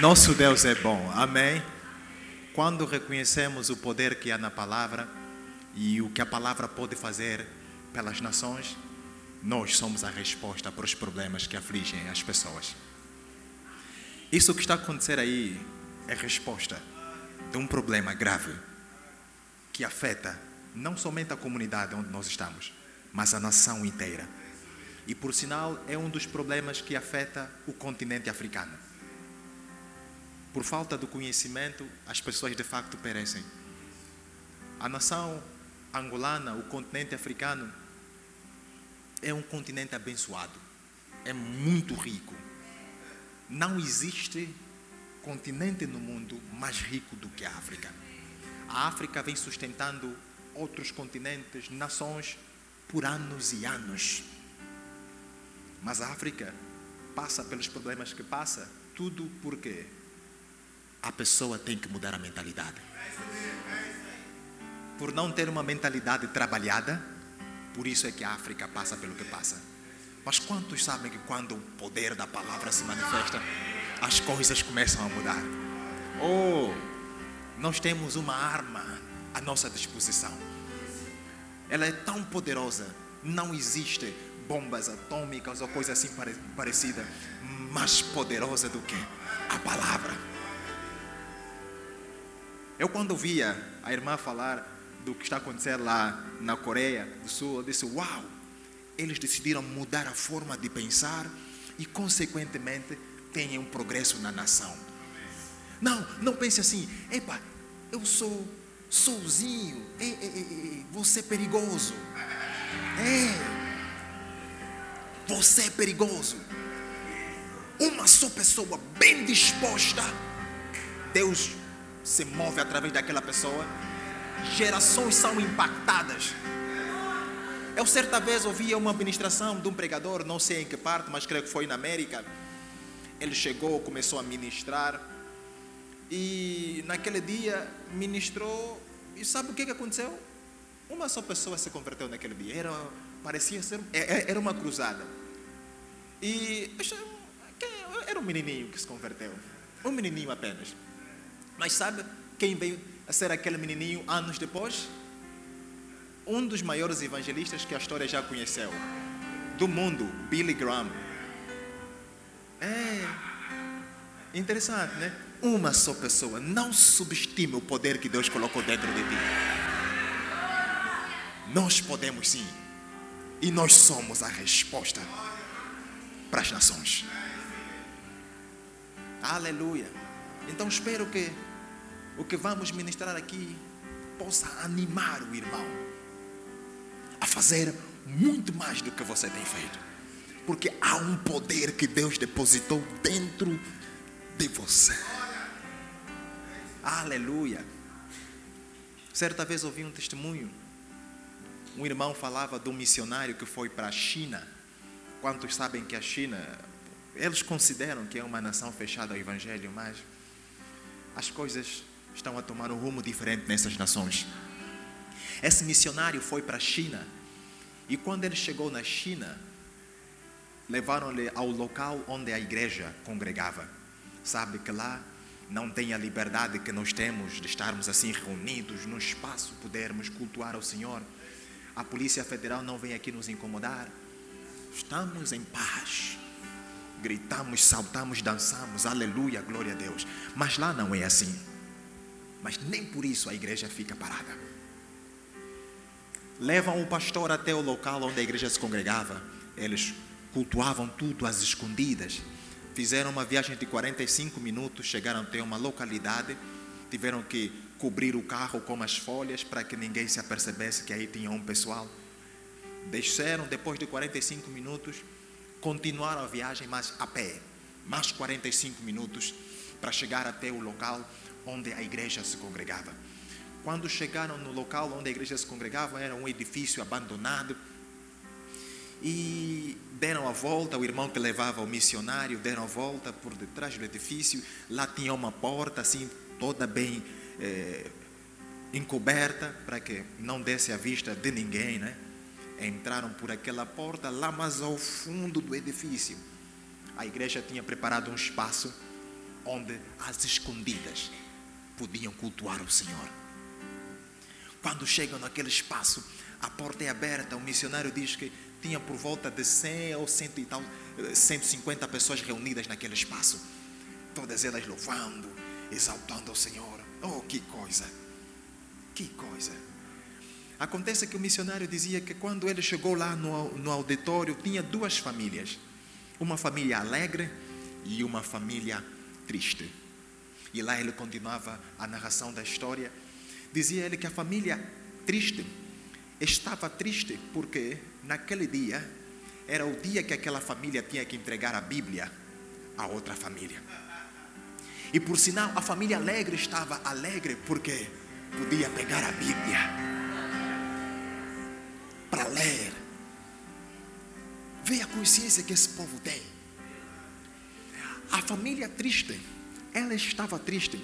Nosso Deus é bom, amém? Quando reconhecemos o poder que há na palavra e o que a palavra pode fazer pelas nações, nós somos a resposta para os problemas que afligem as pessoas. Isso que está a acontecer aí é resposta de um problema grave que afeta não somente a comunidade onde nós estamos, mas a nação inteira. E por sinal é um dos problemas que afeta o continente africano. Por falta do conhecimento, as pessoas de facto perecem. A nação angolana, o continente africano, é um continente abençoado, é muito rico. Não existe continente no mundo mais rico do que a África. A África vem sustentando outros continentes, nações, por anos e anos. Mas a África passa pelos problemas que passa, tudo porque a pessoa tem que mudar a mentalidade. Por não ter uma mentalidade trabalhada, por isso é que a África passa pelo que passa. Mas quantos sabem que quando o poder da palavra se manifesta, as coisas começam a mudar? Oh, nós temos uma arma à nossa disposição. Ela é tão poderosa, não existe bombas atômicas ou coisa assim parecida mais poderosa do que a palavra. Eu quando via a irmã falar do que está acontecendo lá na Coreia do Sul, eu disse: Uau! Eles decidiram mudar a forma de pensar e, consequentemente, tenham um progresso na nação. Não, não pense assim, epa, eu sou sozinho, ei, ei, ei, você é perigoso. É, você é perigoso. Uma só pessoa bem disposta, Deus se move através daquela pessoa, gerações são impactadas. Eu certa vez ouvia uma ministração de um pregador, não sei em que parte, mas creio que foi na América. Ele chegou, começou a ministrar e naquele dia ministrou e sabe o que aconteceu? Uma só pessoa se converteu naquele dia. Era, parecia ser é, é, era uma cruzada. E era um menininho que se converteu. Um menininho apenas. Mas sabe quem veio a ser aquele menininho anos depois? Um dos maiores evangelistas que a história já conheceu. Do mundo, Billy Graham. É. Interessante, né? Uma só pessoa. Não subestime o poder que Deus colocou dentro de ti. Nós podemos sim. E nós somos a resposta para as nações. Aleluia. Então espero que o que vamos ministrar aqui possa animar o irmão a fazer muito mais do que você tem feito. Porque há um poder que Deus depositou dentro de você. Aleluia. Certa vez ouvi um testemunho. Um irmão falava de um missionário que foi para a China. Quantos sabem que a China, eles consideram que é uma nação fechada ao Evangelho, mas as coisas estão a tomar um rumo diferente nessas nações. Esse missionário foi para a China e quando ele chegou na China, levaram-lhe ao local onde a igreja congregava. Sabe que lá não tem a liberdade que nós temos de estarmos assim reunidos num espaço, podermos cultuar ao Senhor. A Polícia Federal não vem aqui nos incomodar. Estamos em paz. Gritamos, saltamos, dançamos, aleluia, glória a Deus. Mas lá não é assim. Mas nem por isso a igreja fica parada. Levam o pastor até o local onde a igreja se congregava. Eles cultuavam tudo às escondidas. Fizeram uma viagem de 45 minutos, chegaram até uma localidade, tiveram que cobrir o carro com as folhas para que ninguém se apercebesse que aí tinha um pessoal. Desceram depois de 45 minutos, continuaram a viagem, mas a pé, mais 45 minutos para chegar até o local onde a igreja se congregava. Quando chegaram no local onde a igreja se congregava, era um edifício abandonado. E deram a volta, o irmão que levava o missionário, deram a volta por detrás do edifício. Lá tinha uma porta, assim, toda bem é, encoberta, para que não desse a vista de ninguém, né? Entraram por aquela porta, lá mais ao fundo do edifício. A igreja tinha preparado um espaço onde as escondidas podiam cultuar o Senhor. Quando chegam naquele espaço, a porta é aberta, o missionário diz que tinha por volta de 100 ou 100 e tal, 150 pessoas reunidas naquele espaço. Todas elas louvando, exaltando o Senhor. Oh, que coisa! Que coisa! Acontece que o missionário dizia que quando ele chegou lá no, no auditório, tinha duas famílias: uma família alegre e uma família triste. E lá ele continuava a narração da história. Dizia ele que a família triste estava triste porque naquele dia era o dia que aquela família tinha que entregar a Bíblia a outra família. E por sinal, a família alegre estava alegre porque podia pegar a Bíblia para ler. Vê a consciência que esse povo tem. A família triste, ela estava triste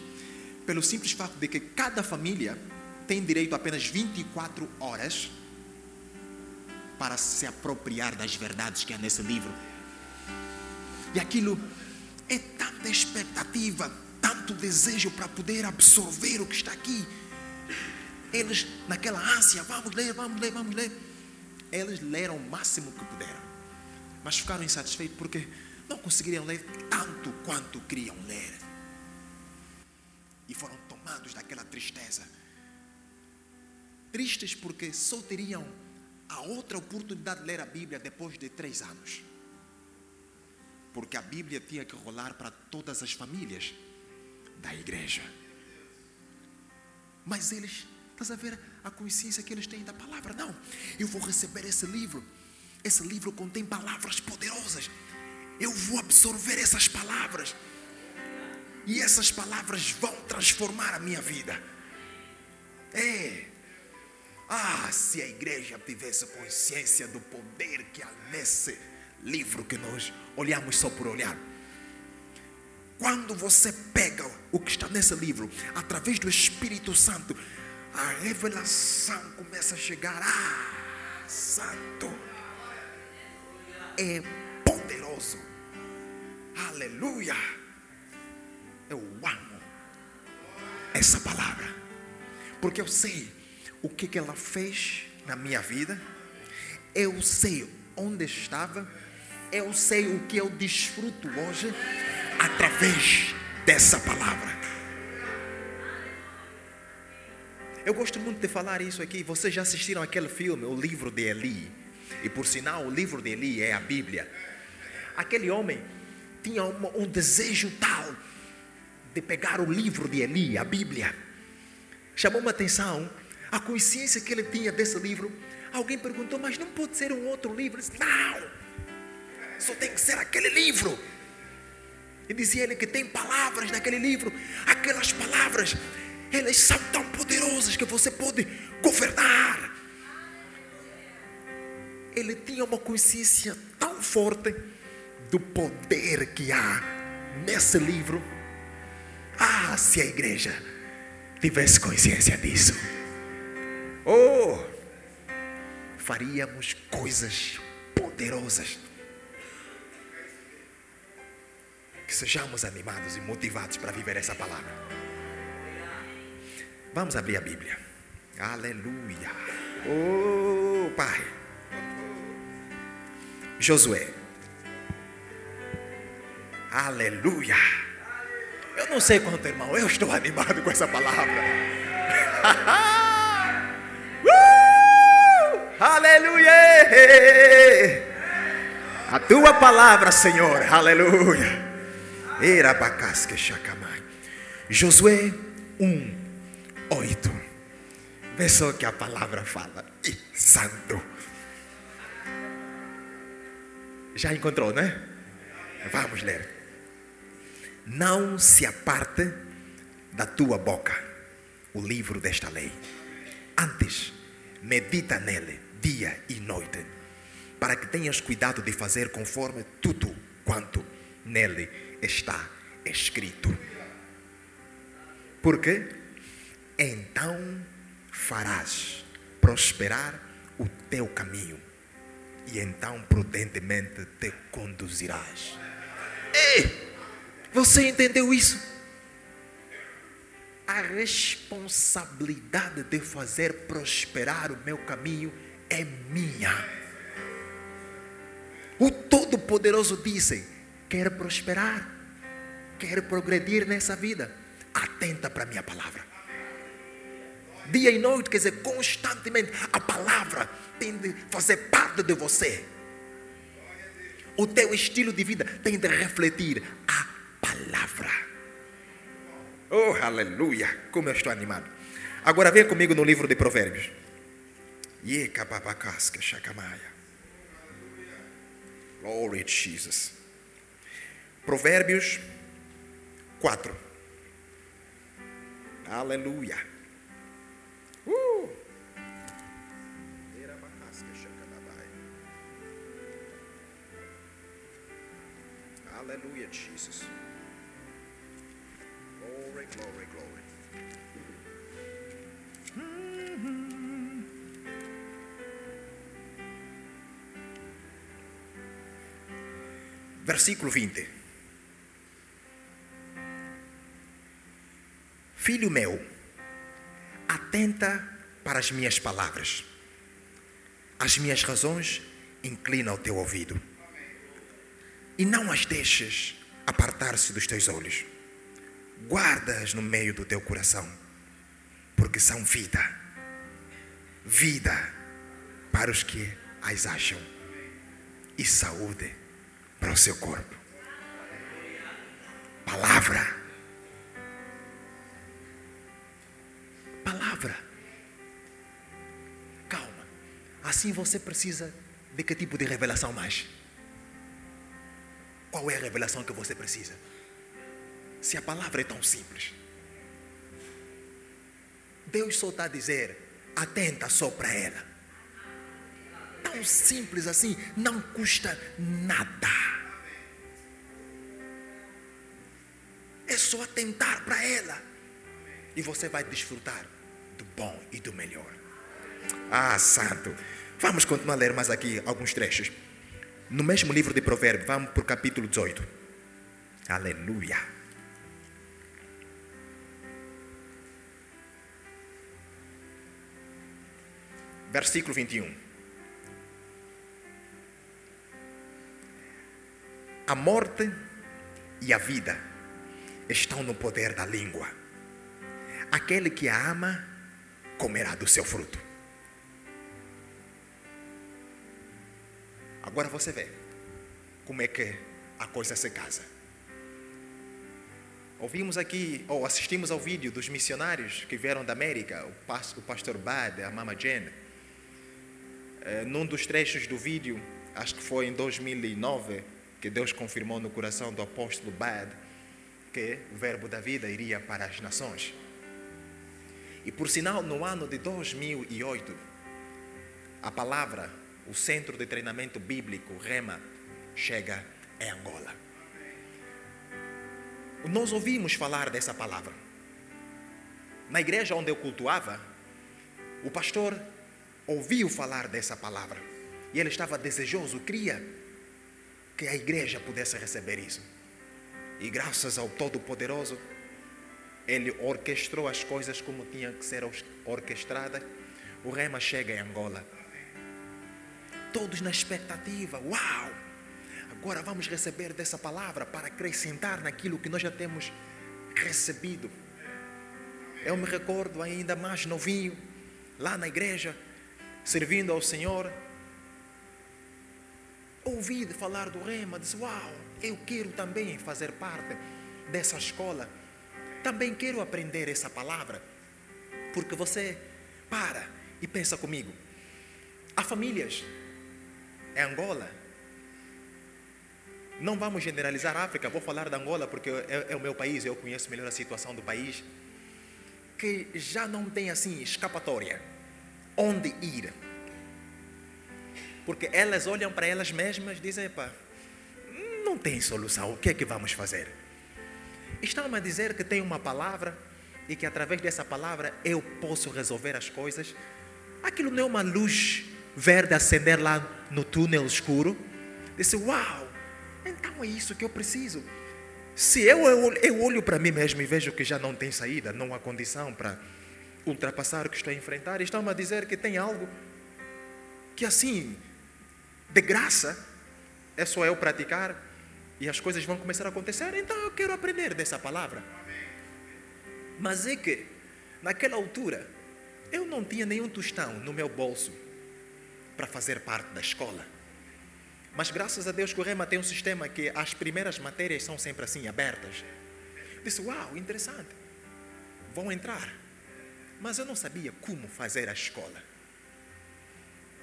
pelo simples fato de que cada família tem direito a apenas 24 horas para se apropriar das verdades que há nesse livro. E aquilo é tanta expectativa, tanto desejo para poder absorver o que está aqui. Eles, naquela ânsia, vamos ler, vamos ler, vamos ler. Eles leram o máximo que puderam, mas ficaram insatisfeitos porque não conseguiriam ler tanto quanto queriam ler. E foram tomados daquela tristeza. Tristes porque só teriam a outra oportunidade de ler a Bíblia depois de três anos. Porque a Bíblia tinha que rolar para todas as famílias da igreja. Mas eles, estás a ver a consciência que eles têm da palavra? Não, eu vou receber esse livro. Esse livro contém palavras poderosas. Eu vou absorver essas palavras. E essas palavras vão transformar a minha vida. É. Ah, se a igreja tivesse consciência do poder que há nesse livro que nós olhamos só por olhar. Quando você pega o que está nesse livro, através do Espírito Santo, a revelação começa a chegar. Ah, Santo, é poderoso. Aleluia. Eu amo essa palavra, porque eu sei o que, ela fez na minha vida, eu sei onde estava, eu sei o que eu desfruto hoje através dessa palavra. Eu gosto muito de falar isso aqui. Vocês já assistiram aquele filme, O Livro de Eli? E por sinal, o livro de Eli é a Bíblia. Aquele homem tinha um, um desejo tal de pegar o livro de Eli, a Bíblia. Chamou uma atenção a consciência que ele tinha desse livro. Alguém perguntou, mas não pode ser um outro livro? Ele disse, não, só tem que ser aquele livro. E dizia ele que tem palavras naquele livro, aquelas palavras, elas são tão poderosas que você pode governar. Ele tinha uma consciência tão forte do poder que há nesse livro. Ah, se a igreja tivesse consciência disso. Oh, faríamos coisas poderosas. Que sejamos animados e motivados para viver essa palavra. Vamos abrir a Bíblia. Aleluia. Oh, Pai. Josué. Aleluia. Eu não sei quanto, irmão, eu estou animado com essa palavra. Aleluia! A tua palavra, Senhor, aleluia. Erabacasque chacamai. Josué 1, 8. Vê só que a palavra fala. E santo. Já encontrou, né? Vamos ler. Não se aparte da tua boca o livro desta lei. Antes, medita nele dia e noite, para que tenhas cuidado de fazer conforme tudo quanto nele está escrito. Porque então farás prosperar o teu caminho e então prudentemente te conduzirás. E Você entendeu isso? A responsabilidade de fazer prosperar o meu caminho é minha. O Todo-Poderoso disse: quer prosperar, quer progredir nessa vida, atenta para a minha palavra. Dia e noite, quer dizer, constantemente, a palavra tem de fazer parte de você. O teu estilo de vida tem de refletir a palavra. Oh, aleluia! Como eu estou animado. Agora vem comigo no livro de Provérbios. Glory Jesus. Provérbios 4. Aleluia. Uh. Aleluia, Jesus. Glory, glory. Versículo 20. Filho meu, atenta para as minhas palavras. As minhas razões inclina o teu ouvido. E não as deixes apartar-se dos teus olhos. Guarda-as no meio do teu coração, porque são vida. Vida para os que as acham e saúde para o seu corpo. Palavra. Palavra. Calma. Assim você precisa de que tipo de revelação mais? Qual é a revelação que você precisa? Se a palavra é tão simples. Deus só está a dizer, atenta só para ela. Tão simples assim, não custa nada. É só atentar para ela. E você vai desfrutar do bom e do melhor. Ah, santo. Vamos continuar a ler mais aqui alguns trechos. No mesmo livro de Provérbios, vamos para o capítulo 18. Aleluia. Versículo 21. A morte e a vida estão no poder da língua. Aquele que a ama comerá do seu fruto. Agora você vê como é que a coisa se casa. Ouvimos aqui, ou assistimos ao vídeo dos missionários que vieram da América, o pastor Bad, a Mama Jen. Eh, num dos trechos do vídeo, acho que foi em 2009, que Deus confirmou no coração do apóstolo Bad, que o verbo da vida iria para as nações. E por sinal, no ano de 2008, a palavra, o centro de treinamento bíblico, Rema, chega em Angola. Nós ouvimos falar dessa palavra. Na igreja onde eu cultuava, o pastor ouviu falar dessa palavra. E ele estava desejoso, queria que a igreja pudesse receber isso. E graças ao Todo-Poderoso, ele orquestrou as coisas como tinham que ser orquestradas. O rema chega em Angola. Todos na expectativa. Uau! Agora vamos receber dessa palavra para acrescentar naquilo que nós já temos recebido. Eu me recordo ainda mais novinho, lá na igreja, servindo ao Senhor. Ouvi falar do rema, disse: Uau, eu quero também fazer parte dessa escola também quero aprender essa palavra, porque você para e pensa comigo. Há famílias em Angola. Não vamos generalizar a África, vou falar da Angola porque é, é o meu país, eu conheço melhor a situação do país. Que já não tem assim escapatória onde ir. Porque elas olham para elas mesmas e dizem: Epa, não tem solução, o que é que vamos fazer? Estão-me a dizer que tem uma palavra e que através dessa palavra eu posso resolver as coisas. Aquilo não é uma luz verde acender lá no túnel escuro. Disse, uau, então é isso que eu preciso. Se eu, eu, eu olho para mim mesmo e vejo que já não tem saída, não há condição para ultrapassar o que estou a enfrentar, estão-me a dizer que tem algo que assim, de graça, é só eu praticar e as coisas vão começar a acontecer. Então eu quero aprender dessa palavra. Mas é que, naquela altura, eu não tinha nenhum tostão no meu bolso para fazer parte da escola. Mas graças a Deus que o Rema tem um sistema que as primeiras matérias são sempre assim, abertas. Disse, uau, interessante. Vão entrar. Mas eu não sabia como fazer a escola.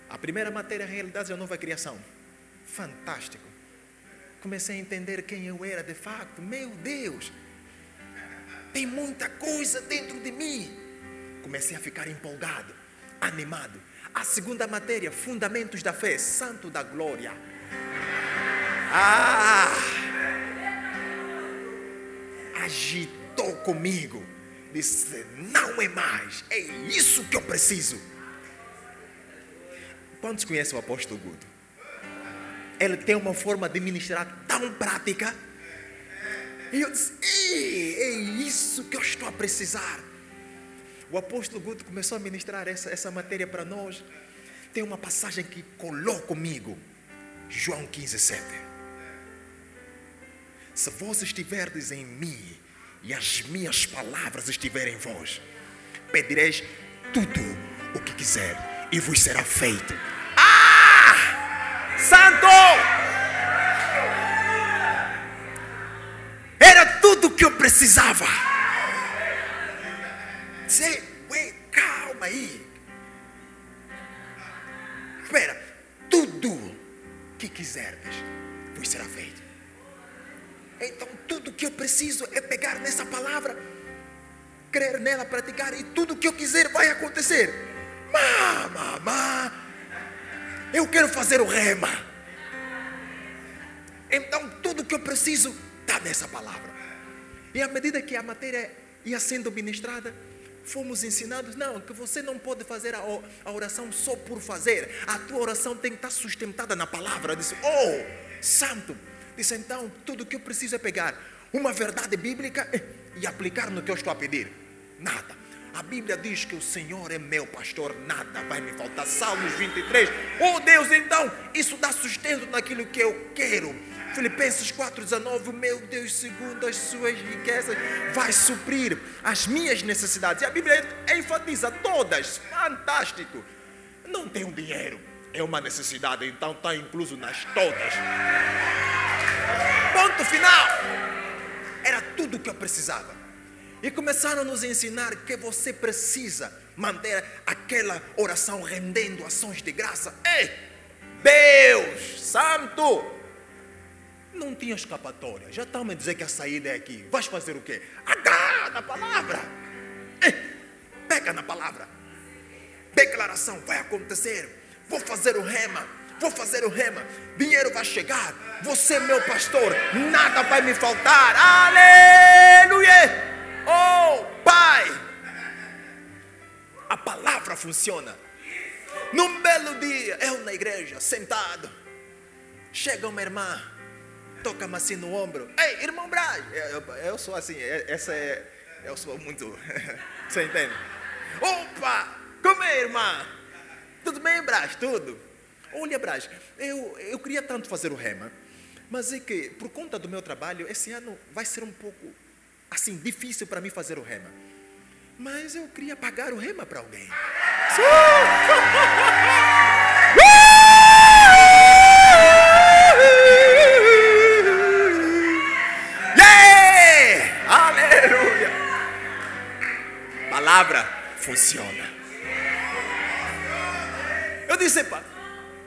A primeira matéria, realidade da nova criação. Fantástico. Comecei a entender quem eu era de facto. Meu Deus, tem muita coisa dentro de mim. Comecei a ficar empolgado, animado. A segunda matéria, Fundamentos da Fé, Santo da Glória. Ah! Agitou comigo. Disse: Não é mais, é isso que eu preciso. Quantos conhecem o apóstolo Guto? Ele tem uma forma de ministrar tão prática. E eu disse: É isso que eu estou a precisar. O apóstolo Guto começou a ministrar essa, essa matéria para nós. Tem uma passagem que colou comigo. João 15, 7. Se vós estiverdes em mim e as minhas palavras estiverem em vós, pedireis tudo o que quiser e vos será feito. Ah! Santo! Era tudo o que eu precisava. Sei, ué, calma aí. Espera, tudo que quiserdes vos será feito. Então, tudo que eu preciso é pegar nessa palavra, crer nela, praticar, e tudo que eu quiser vai acontecer. Mamá, mamá, eu quero fazer o rema. Então, tudo que eu preciso está nessa palavra. E à medida que a matéria ia sendo ministrada, fomos ensinados, não, que você não pode fazer a, oração só por fazer. A tua oração tem que estar sustentada na palavra. Disse, oh, santo. Disse, então, tudo que eu preciso é pegar uma verdade bíblica e aplicar no que eu estou a pedir. Nada. A Bíblia diz que o Senhor é meu pastor, nada vai me faltar. Salmos 23. Oh Deus, então, isso dá sustento naquilo que eu quero. Filipenses 4,19, meu Deus, segundo as suas riquezas, vai suprir as minhas necessidades. E a Bíblia enfatiza todas. Fantástico. Não tenho dinheiro, é uma necessidade, então está incluso nas todas. Ponto final. Era tudo o que eu precisava. E começaram a nos ensinar que você precisa manter aquela oração rendendo ações de graça. Ei, Deus Santo! Não tinha escapatória. Já estão me dizer que a saída é aqui. Vais fazer o quê? Agarra na palavra. Ei, pega na palavra. Declaração vai acontecer. Vou fazer o rema. Vou fazer o rema. Dinheiro vai chegar. Você é meu pastor. Nada vai me faltar. Aleluia. Oh, Pai! A palavra funciona. Num belo dia, eu na igreja, sentado, chega uma irmã, toca-me assim no ombro. Ei, irmão Braz! Eu, eu sou assim, essa é. Eu sou muito. Você entende? Opa! Como é, irmã? Tudo bem, Braz? Tudo? Olha, Braz, eu, eu queria tanto fazer o rema, mas é que, por conta do meu trabalho, esse ano vai ser um pouco assim, difícil para mim fazer o rema. Mas eu queria pagar o rema para alguém. Aleluia! Palavra funciona. Eu disse, pá,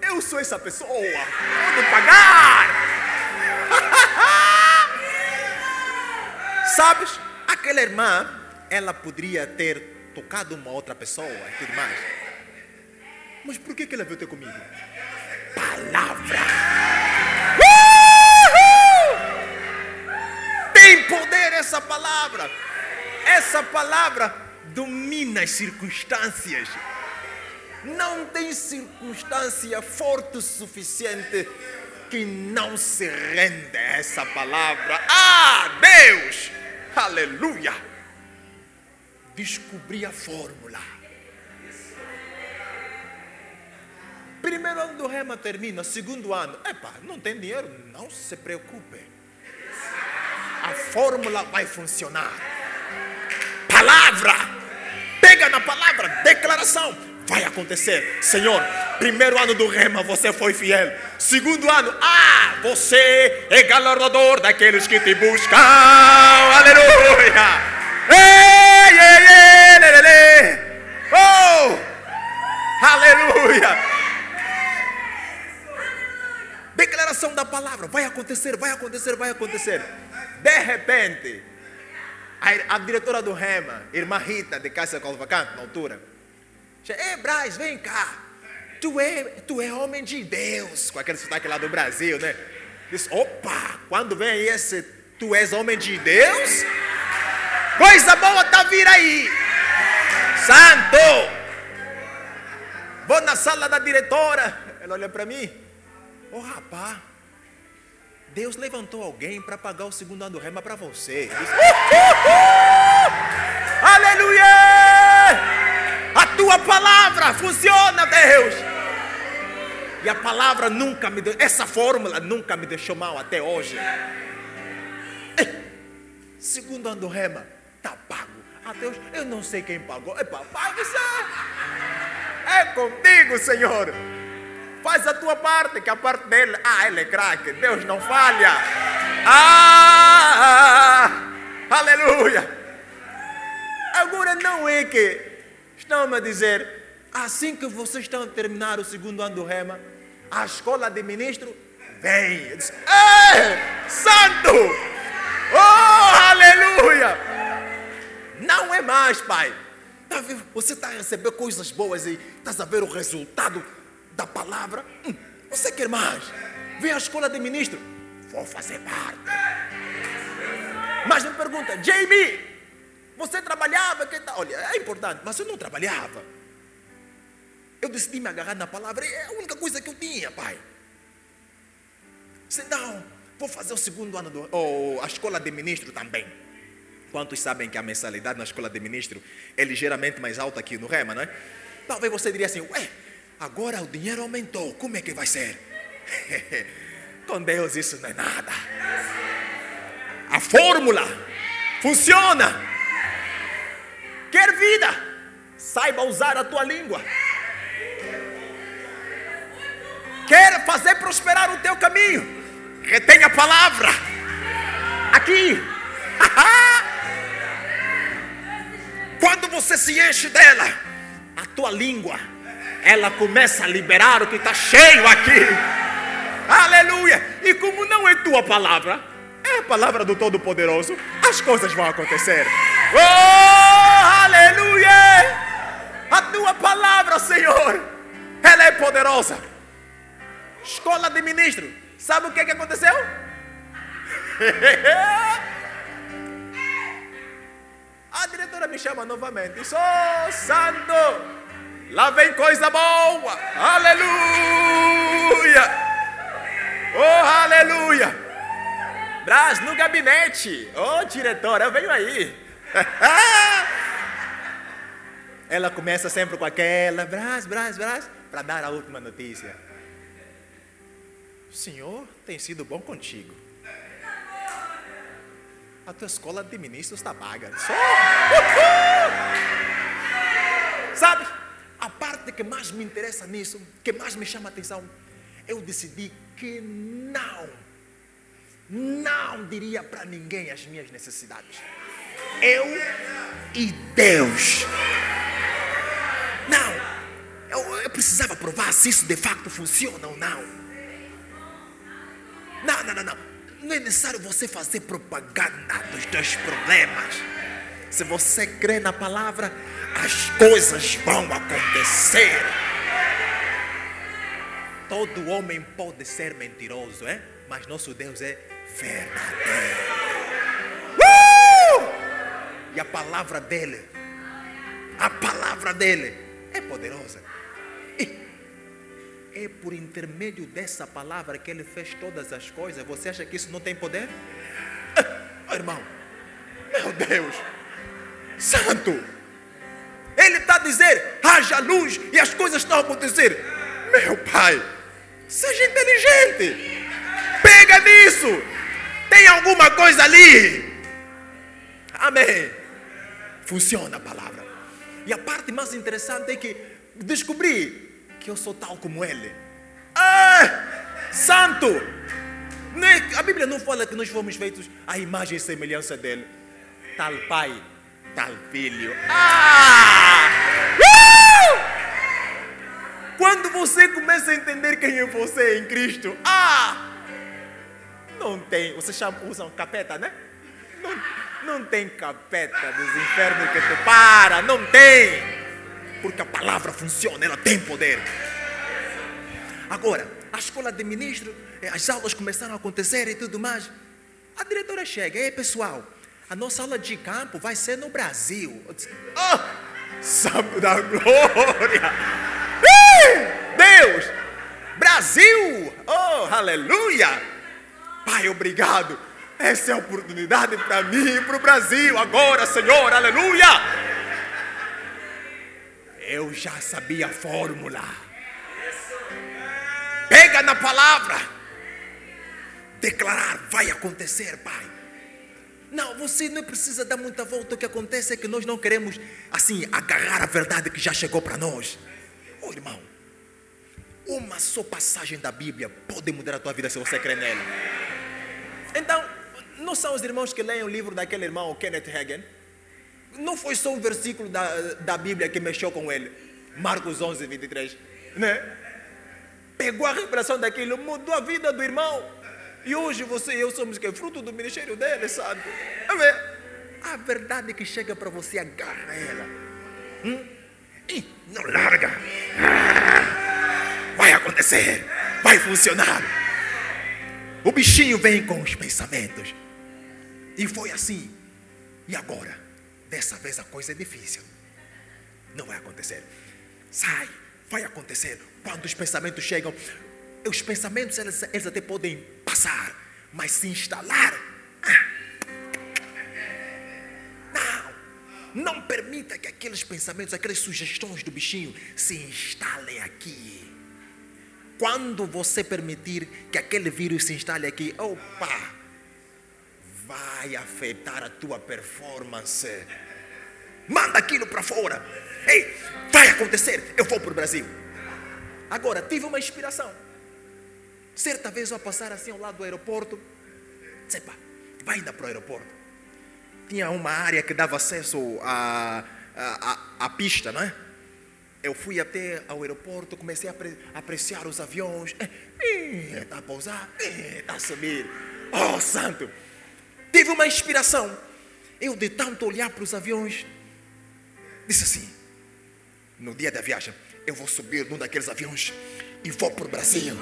eu sou essa pessoa, pode pagar. Sabes, aquela irmã, ela poderia ter tocado uma outra pessoa e tudo mais. Mas por que, que ela veio ter comigo? Palavra! Uhul! Tem poder essa palavra. Essa palavra domina as circunstâncias. Não tem circunstância forte o suficiente que não se rende a essa palavra. Ah, Deus! Aleluia! Descobri a fórmula. Primeiro ano do rema termina, segundo ano. Epa, não tem dinheiro? Não se preocupe. A fórmula vai funcionar. Palavra! Pega na palavra, declaração. Vai acontecer. Senhor, primeiro ano do rema você foi fiel. Segundo ano, ah, você é galardador daqueles que te buscam. Aleluia! Ei, ei, ei, lê, lê. Oh! Aleluia! Declaração da palavra. Vai acontecer, vai acontecer, vai acontecer. De repente, a, diretora do Rema, irmã Rita, de Casa Calvacante, na altura, Ei, Braz, vem cá. Tu é, tu é homem de Deus. Com aquele sotaque lá do Brasil, né? Diz, opa, quando vem esse, tu és homem de Deus? Coisa boa tá vir aí. Santo! Vou na sala da diretora. Ela olha para mim. Ô oh, rapaz, Deus levantou alguém para pagar o segundo ano do rema para você. Aleluia! A tua palavra funciona, Deus. E a palavra nunca me deu, essa fórmula nunca me deixou mal até hoje. Segundo ano do rema, está pago. A Deus, eu não sei quem pagou. É papai, isso é contigo, Senhor. Faz a tua parte, que a parte dele, ah, ele é craque, Deus não falha. Ah, aleluia. Agora não é que estão a dizer, assim que vocês estão a terminar o segundo ano do rema, a escola de ministro vem. Diz, Ei, santo! Oh, aleluia! Não é mais, pai. Você está a receber coisas boas e estás a ver o resultado da palavra. Hum, você quer mais? Vem à escola de ministro. Vou fazer parte. Mas me pergunta, Jamie, você trabalhava? Que tal? Olha, é importante, mas eu não trabalhava. Eu decidi me agarrar na palavra, é a única coisa que eu tinha, pai. Senão, vou fazer o segundo ano do, ou a escola de ministro também. Quantos sabem que a mensalidade na escola de ministro é ligeiramente mais alta que no Rema, não é? Talvez você diria assim, ué, Agora o dinheiro aumentou, como é que vai ser? Com Deus isso não é nada. A fórmula funciona. Quer vida? Saiba usar a tua língua. Quer fazer prosperar o teu caminho? Retenha a palavra. Aqui. Quando você se enche dela, a tua língua ela começa a liberar o que está cheio aqui. Aleluia! E como não é tua palavra, é a palavra do Todo-Poderoso, as coisas vão acontecer. Oh, aleluia! A tua palavra, Senhor, ela é poderosa. Escola de ministro, sabe o que, que aconteceu? A diretora me chama novamente. Sou santo. Lá vem coisa boa. Aleluia. Oh, aleluia. Brás, no gabinete. Oh, diretora, eu venho aí. Ela começa sempre com aquela, Brás, Brás, Brás, para dar a última notícia. O Senhor tem sido bom contigo. A tua escola de ministros está paga. Só. Sabe? Parte que mais me interessa nisso, que mais me chama a atenção, eu decidi que não, não diria para ninguém as minhas necessidades. Eu e Deus. Não, eu, eu precisava provar se isso de facto funciona ou não. Não, não, não, não. Não é necessário você fazer propaganda dos teus problemas. Se você crê na palavra, as coisas vão acontecer. Todo homem pode ser mentiroso, é? Mas nosso Deus é verdadeiro. Uh! E a palavra dele, a palavra dele é poderosa. É por intermédio dessa palavra que ele fez todas as coisas. Você acha que isso não tem poder? Ah, irmão, meu Deus, santo. Ele está a dizer: haja luz e as coisas estão a acontecer. Meu pai, seja inteligente. Pega nisso. Tem alguma coisa ali. Amém. Funciona a palavra. E a parte mais interessante é que descobri que eu sou tal como ele. Ah, santo! A Bíblia não fala que nós fomos feitos à imagem e semelhança dele. Tal pai, tal filho. Ah! Uh! Quando você começa a entender quem é você em Cristo, ah! Não tem, vocês chamam, usam capeta, né? Não, não tem capeta dos infernos que te para, não tem porque a palavra funciona, ela tem poder. Agora, a escola de ministro, eh, as aulas começaram a acontecer e tudo mais. A diretora chega, ei pessoal, a nossa aula de campo vai ser no Brasil. Oh, santo da glória! Deus! Brasil! Oh, aleluia! Pai, obrigado. Essa é a oportunidade para mim e para o Brasil agora, Senhor, aleluia! Eu já sabia a fórmula. Pega na palavra. Declarar, vai acontecer, Pai. Não, você não precisa dar muita volta. O que acontece é que nós não queremos, assim, agarrar a verdade que já chegou para nós. Oh, irmão, uma só passagem da Bíblia pode mudar a tua vida se você crer nela. Então, não são os irmãos que leem o livro daquele irmão, Kenneth Hagin? Não foi só um versículo da, da Bíblia que mexeu com ele. Marcos 11, 23. Né? Pegou a revelação daquilo, mudou a vida do irmão. E hoje você e eu somos que? Fruto do ministério dele, sabe? Amém? A verdade que chega para você, agarra ela. Hum? E não larga. Ah, vai acontecer. Vai funcionar. O bichinho vem com os pensamentos. E foi assim. E agora? Dessa vez a coisa é difícil. Não vai acontecer. Sai, vai acontecer. Quando os pensamentos chegam, os pensamentos eles, eles até podem passar, mas se instalar. Ah, não, não permita que aqueles pensamentos, aquelas sugestões do bichinho se instalem aqui. Quando você permitir que aquele vírus se instale aqui, opa, vai afetar a tua performance. Manda aquilo para fora. Ei, vai acontecer. Eu vou para o Brasil. Agora, tive uma inspiração. Certa vez eu passar assim ao lado do aeroporto. Sepa, vai ainda para o aeroporto. Tinha uma área que dava acesso à, à, à, pista, não é? Eu fui até ao aeroporto, comecei a apreciar os aviões. Está a pousar, está a subir. Oh, santo! Tive uma inspiração. Eu, de tanto olhar para os aviões, disse assim: no dia da viagem, eu vou subir num daqueles aviões e vou para o Brasil.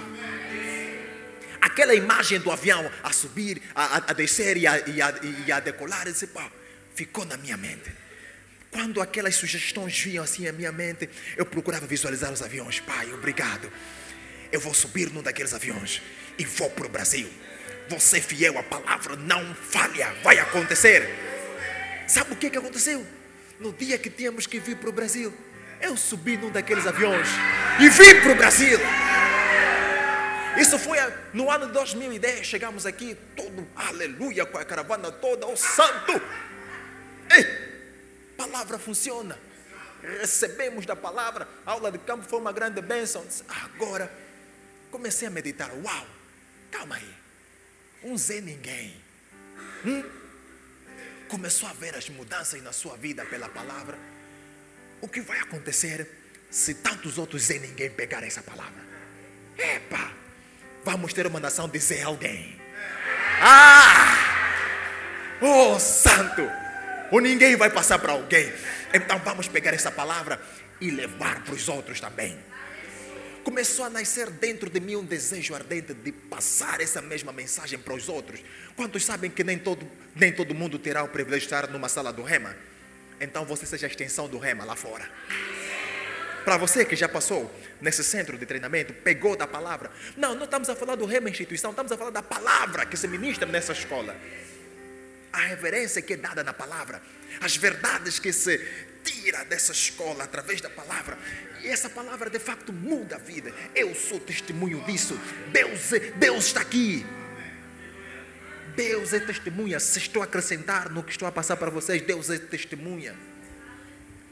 Aquela imagem do avião a subir, a, a descer e a, e, a, e a decolar, disse, pá, ficou na minha mente. Quando aquelas sugestões vinham assim à minha mente, eu procurava visualizar os aviões. Pai, obrigado. Eu vou subir num daqueles aviões e vou para o Brasil. Você fiel à palavra, não falha, vai acontecer. Sabe o que, que aconteceu? No dia que tínhamos que vir para o Brasil, eu subi num daqueles aviões e vim para o Brasil. Isso foi no ano de 2010. Chegamos aqui, todo aleluia, com a caravana toda, o santo. Ei, palavra funciona. Recebemos da palavra. A aula de campo foi uma grande bênção. Agora, comecei a meditar. Uau, calma aí um Zé Ninguém, hum? começou a ver as mudanças na sua vida pela palavra, o que vai acontecer se tantos outros Zé Ninguém pegarem essa palavra? Epa, vamos ter uma nação de Zé Alguém. Ah! Oh, santo! O ninguém vai passar para alguém. Então vamos pegar essa palavra e levar para os outros também começou a nascer dentro de mim um desejo ardente de passar essa mesma mensagem para os outros. Quantos sabem que nem todo, nem todo mundo terá o privilégio de estar numa sala do rema? Então você seja a extensão do rema lá fora. Para você que já passou nesse centro de treinamento, pegou da palavra. Não, não estamos a falar do rema instituição, estamos a falar da palavra que se ministra nessa escola. A reverência que é dada na palavra, as verdades que se tira dessa escola através da palavra. E essa palavra de facto muda a vida. Eu sou testemunho disso. Deus, Deus está aqui. Deus é testemunha. Se estou a acrescentar no que estou a passar para vocês, Deus é testemunha.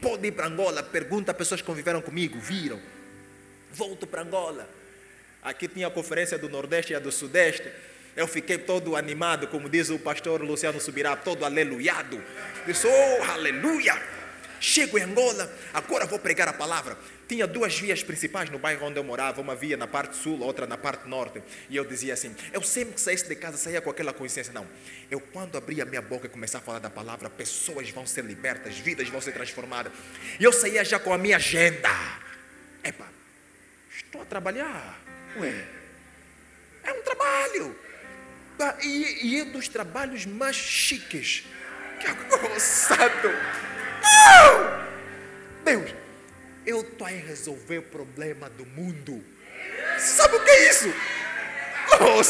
Pode ir para Angola, pergunta a pessoas que conviveram comigo, viram. Volto para Angola. Aqui tinha a conferência do Nordeste e a do Sudeste. Eu fiquei todo animado, como diz o pastor Luciano Subirá, todo aleluiado. Disse, oh, aleluia! Chego em Angola, agora vou pregar a palavra. Tinha duas vias principais no bairro onde eu morava, uma via na parte sul, outra na parte norte. E eu dizia assim: eu sempre que saísse de casa saía com aquela consciência, não. Eu quando abria a minha boca e começar a falar da palavra, pessoas vão ser libertas, vidas vão ser transformadas. E eu saía já com a minha agenda. Epa, estou a trabalhar. Ué, é um trabalho. E, e é dos trabalhos mais chiques. Que oh, santo. Deus, eu estou a resolver o problema do mundo. Sabe o que é isso? Oh,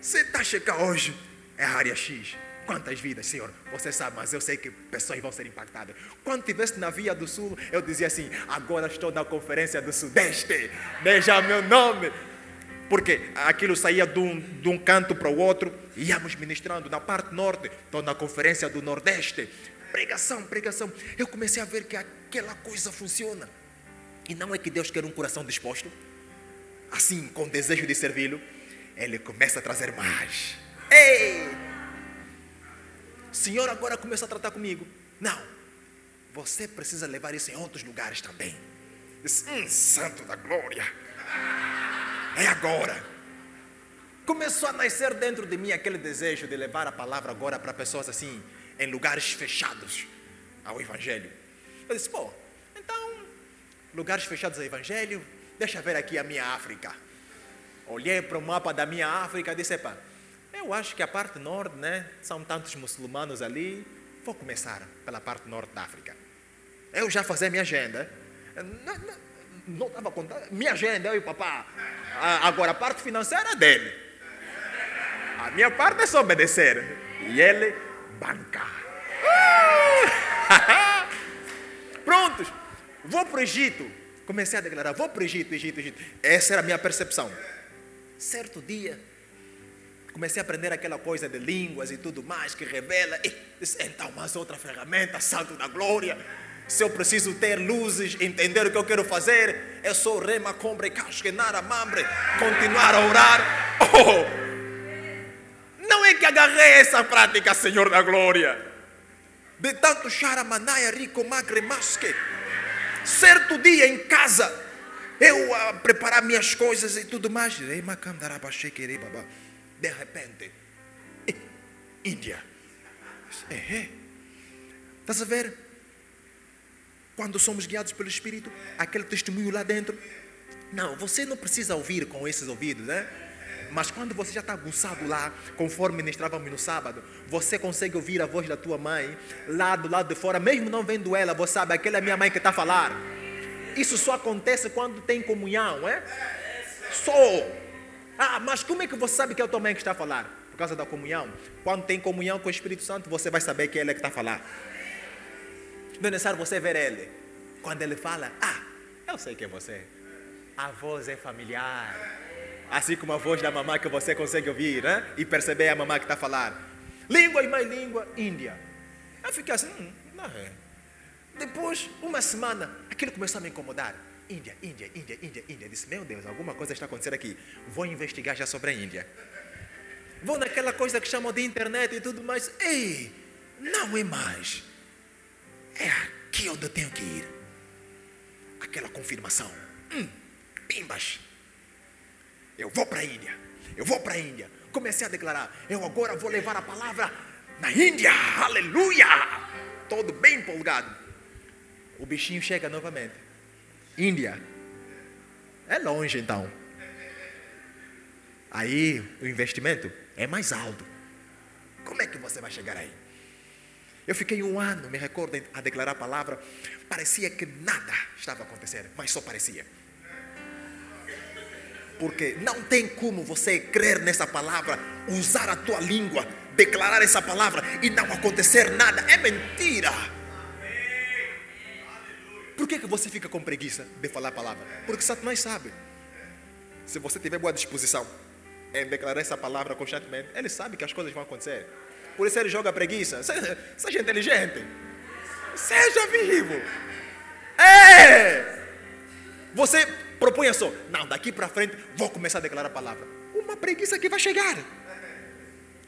você está a checar hoje? É a área X. Quantas vidas, Senhor? Você sabe, mas eu sei que pessoas vão ser impactadas. Quando estivesse na Via do Sul, eu dizia assim: agora estou na conferência do Sudeste. Veja meu nome. Porque aquilo saía de um, de um canto para o outro, íamos ministrando na parte norte, estou na conferência do Nordeste. Pregação, pregação. Eu comecei a ver que aquela coisa funciona. E não é que Deus quer um coração disposto, assim, com desejo de servi-lo, Ele começa a trazer mais. Ei! Senhor agora começa a tratar comigo. Não, você precisa levar isso em outros lugares também. hum, santo da glória. É agora. Começou a nascer dentro de mim aquele desejo de levar a palavra agora para pessoas assim, em lugares fechados ao Evangelho. Eu disse, pô, então, lugares fechados ao Evangelho, deixa ver aqui a minha África. Olhei para o mapa da minha África e disse, pá, eu acho que a parte norte, né, são tantos muçulmanos ali, vou começar pela parte norte da África. Eu já fazia minha agenda. Não, estava contando. Minha agenda, eu e o papá. Agora, a parte financeira é dele. A minha parte é só obedecer. E ele banca. Prontos. Vou para o Egito. Comecei a declarar: vou para o Egito, Egito, Egito. Essa era a minha percepção. Certo dia, comecei a aprender aquela coisa de línguas e tudo mais que revela. E disse, então, mais outra ferramenta, Santo da Glória. Se eu preciso ter luzes, entender o que eu quero fazer, é só rema, combre, casquenar, mambre, continuar a orar. Oh! Não é que agarrei essa prática, Senhor da Glória. De tanto charamanaia, rico, magre, masque. Certo dia em casa, eu a preparar minhas coisas e tudo mais. De repente, Índia. É, é. Estás a ver? Quando somos guiados pelo Espírito, aquele testemunho lá dentro. Não, você não precisa ouvir com esses ouvidos, né? Mas quando você já está aguçado lá, conforme ministrávamos no sábado, você consegue ouvir a voz da tua mãe lá do lado de fora, mesmo não vendo ela, você sabe, aquela é minha mãe que está a falar. Isso só acontece quando tem comunhão, é? Só. Ah, mas como é que você sabe que é a tua mãe que está a falar? Por causa da comunhão. Quando tem comunhão com o Espírito Santo, você vai saber que é ele que está a falar. Não é necessário você ver ele. Quando ele fala, ah, eu sei que é você. A voz é familiar. Assim como a voz da mamã que você consegue ouvir né? e perceber a mamã que está a falar. Língua e mais língua, Índia. Eu fiquei assim, hum, não é. Depois, uma semana, aquilo começou a me incomodar. Índia, Índia, Índia, Índia, Índia. Eu disse, meu Deus, alguma coisa está acontecendo aqui. Vou investigar já sobre a Índia. Vou naquela coisa que chamam de internet e tudo mais. Ei, não é mais. É aqui onde eu tenho que ir. Aquela confirmação. Hum, pimbas. Eu vou para a Índia. Eu vou para a Índia. Comecei a declarar: Eu agora vou levar a palavra na Índia. Aleluia! Todo bem empolgado. O bichinho chega novamente. Índia. É longe então. Aí o investimento é mais alto. Como é que você vai chegar aí? Eu fiquei um ano, me recordo, a declarar a palavra. Parecia que nada estava acontecendo, mas só parecia. Porque não tem como você crer nessa palavra, usar a tua língua, declarar essa palavra e não acontecer nada. É mentira. Que, você fica com preguiça de falar a palavra? Porque Satanás sabe. Se você tiver boa disposição em declarar essa palavra constantemente, ele sabe que as coisas vão acontecer. Por isso ele joga preguiça. Seja inteligente. Seja vivo. É! Você propunha só, não, daqui para frente vou começar a declarar a palavra. Uma preguiça que vai chegar.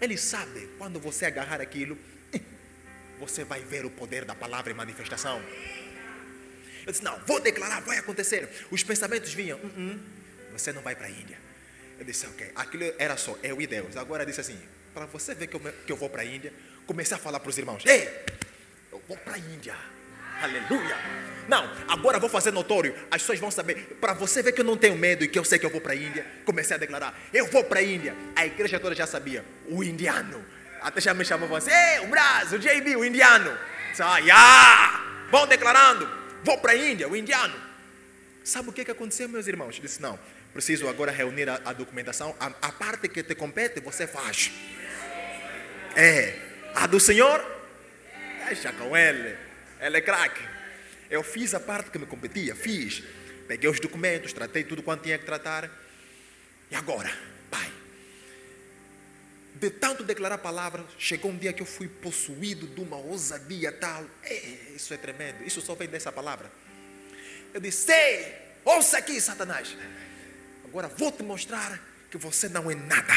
Ele sabe, quando você agarrar aquilo, você vai ver o poder da palavra em manifestação. Eu disse, não, vou declarar, vai acontecer. Os pensamentos vinham, uh -uh, você não vai para a Índia. Eu disse, ok, aquilo era só eu e Deus. Agora disse assim, para você ver que eu, que eu vou para a Índia, comecei a falar para os irmãos, ei, eu vou para a Índia. Aleluia. Não, agora vou fazer notório. As pessoas vão saber. Para você ver que eu não tenho medo e que eu sei que eu vou para a Índia. Comecei a declarar: Eu vou para a Índia. A igreja toda já sabia. O indiano. Até já me chamavam assim: Ei, o Brasil, o JB, o indiano. Ah, yeah! Vão declarando: Vou para a Índia, o indiano. Sabe o que, que aconteceu, meus irmãos? Eu disse: Não, preciso agora reunir a, a documentação. A, a parte que te compete, você faz. É. A do Senhor, deixa com ele. Ele é craque. Eu fiz a parte que me competia, fiz. Peguei os documentos, tratei tudo quanto tinha que tratar. E agora, pai, de tanto declarar a palavra, chegou um dia que eu fui possuído de uma ousadia tal. É, isso é tremendo, isso só vem dessa palavra. Eu disse: Ei, ouça aqui, Satanás. Agora vou te mostrar que você não é nada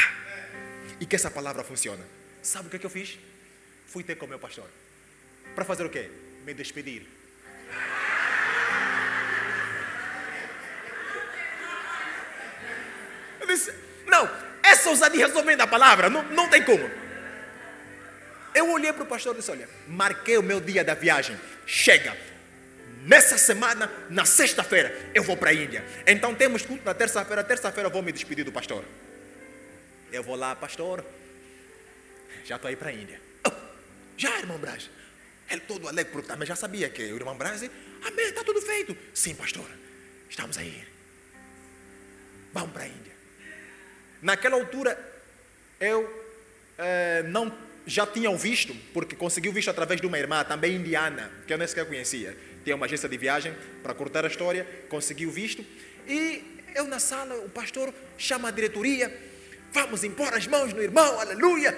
e que essa palavra funciona. Sabe o que, é que eu fiz? Fui ter com o meu pastor. Para fazer o quê? Me despedir. Eu disse, não, essa ousadia resolvendo a palavra, não, não tem como. Eu olhei para o pastor e disse: Olha, marquei o meu dia da viagem. Chega. Nessa semana, na sexta-feira, eu vou para a Índia. Então temos culto na terça-feira. Terça-feira eu vou me despedir do pastor. Eu vou lá, pastor. Já estou aí para a Índia. Oh, já, irmão Braz. Ele todo alegre, porque também já sabia que o irmão Braz, amém, está tudo feito. Sim, pastor, estamos aí. Vamos para a Índia. Naquela altura, eu eh, não já tinha o visto, porque consegui o visto através de uma irmã, também indiana, que eu nem sequer conhecia. Tinha uma agência de viagem, para cortar a história, consegui o visto. E eu na sala, o pastor chama a diretoria, vamos impor as mãos no irmão, aleluia,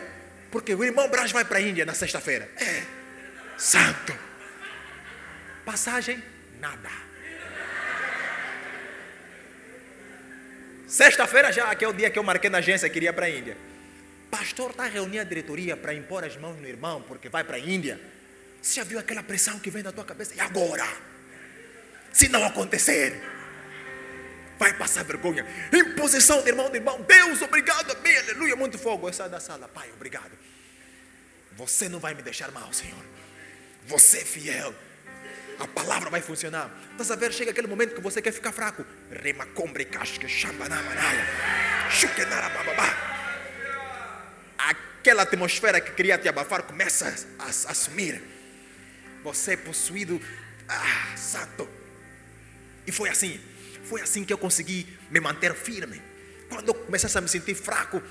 porque o irmão Braz vai para a Índia na sexta-feira. É, santo. Passagem, nada. Sexta-feira já, que é o dia que eu marquei na agência, queria para a Índia. Pastor está reunindo a diretoria para impor as mãos no irmão, porque vai para a Índia. Você já viu aquela pressão que vem na tua cabeça? E agora? Se não acontecer, vai passar vergonha. Imposição de irmão, de irmão. Deus, obrigado, amém, aleluia. Muito fogo. Eu saio da sala, Pai, obrigado. Você não vai me deixar mal, Senhor. Você é fiel. A palavra vai funcionar. Estás a ver? Chega aquele momento que você quer ficar fraco. Rema combre casca, xambanamanaia. Chukenara bababá. Aquela atmosfera que queria te abafar começa a, a, a sumir. Você é possuído. Ah, santo. E foi assim. Foi assim que eu consegui me manter firme. Quando eu começasse a me sentir fraco,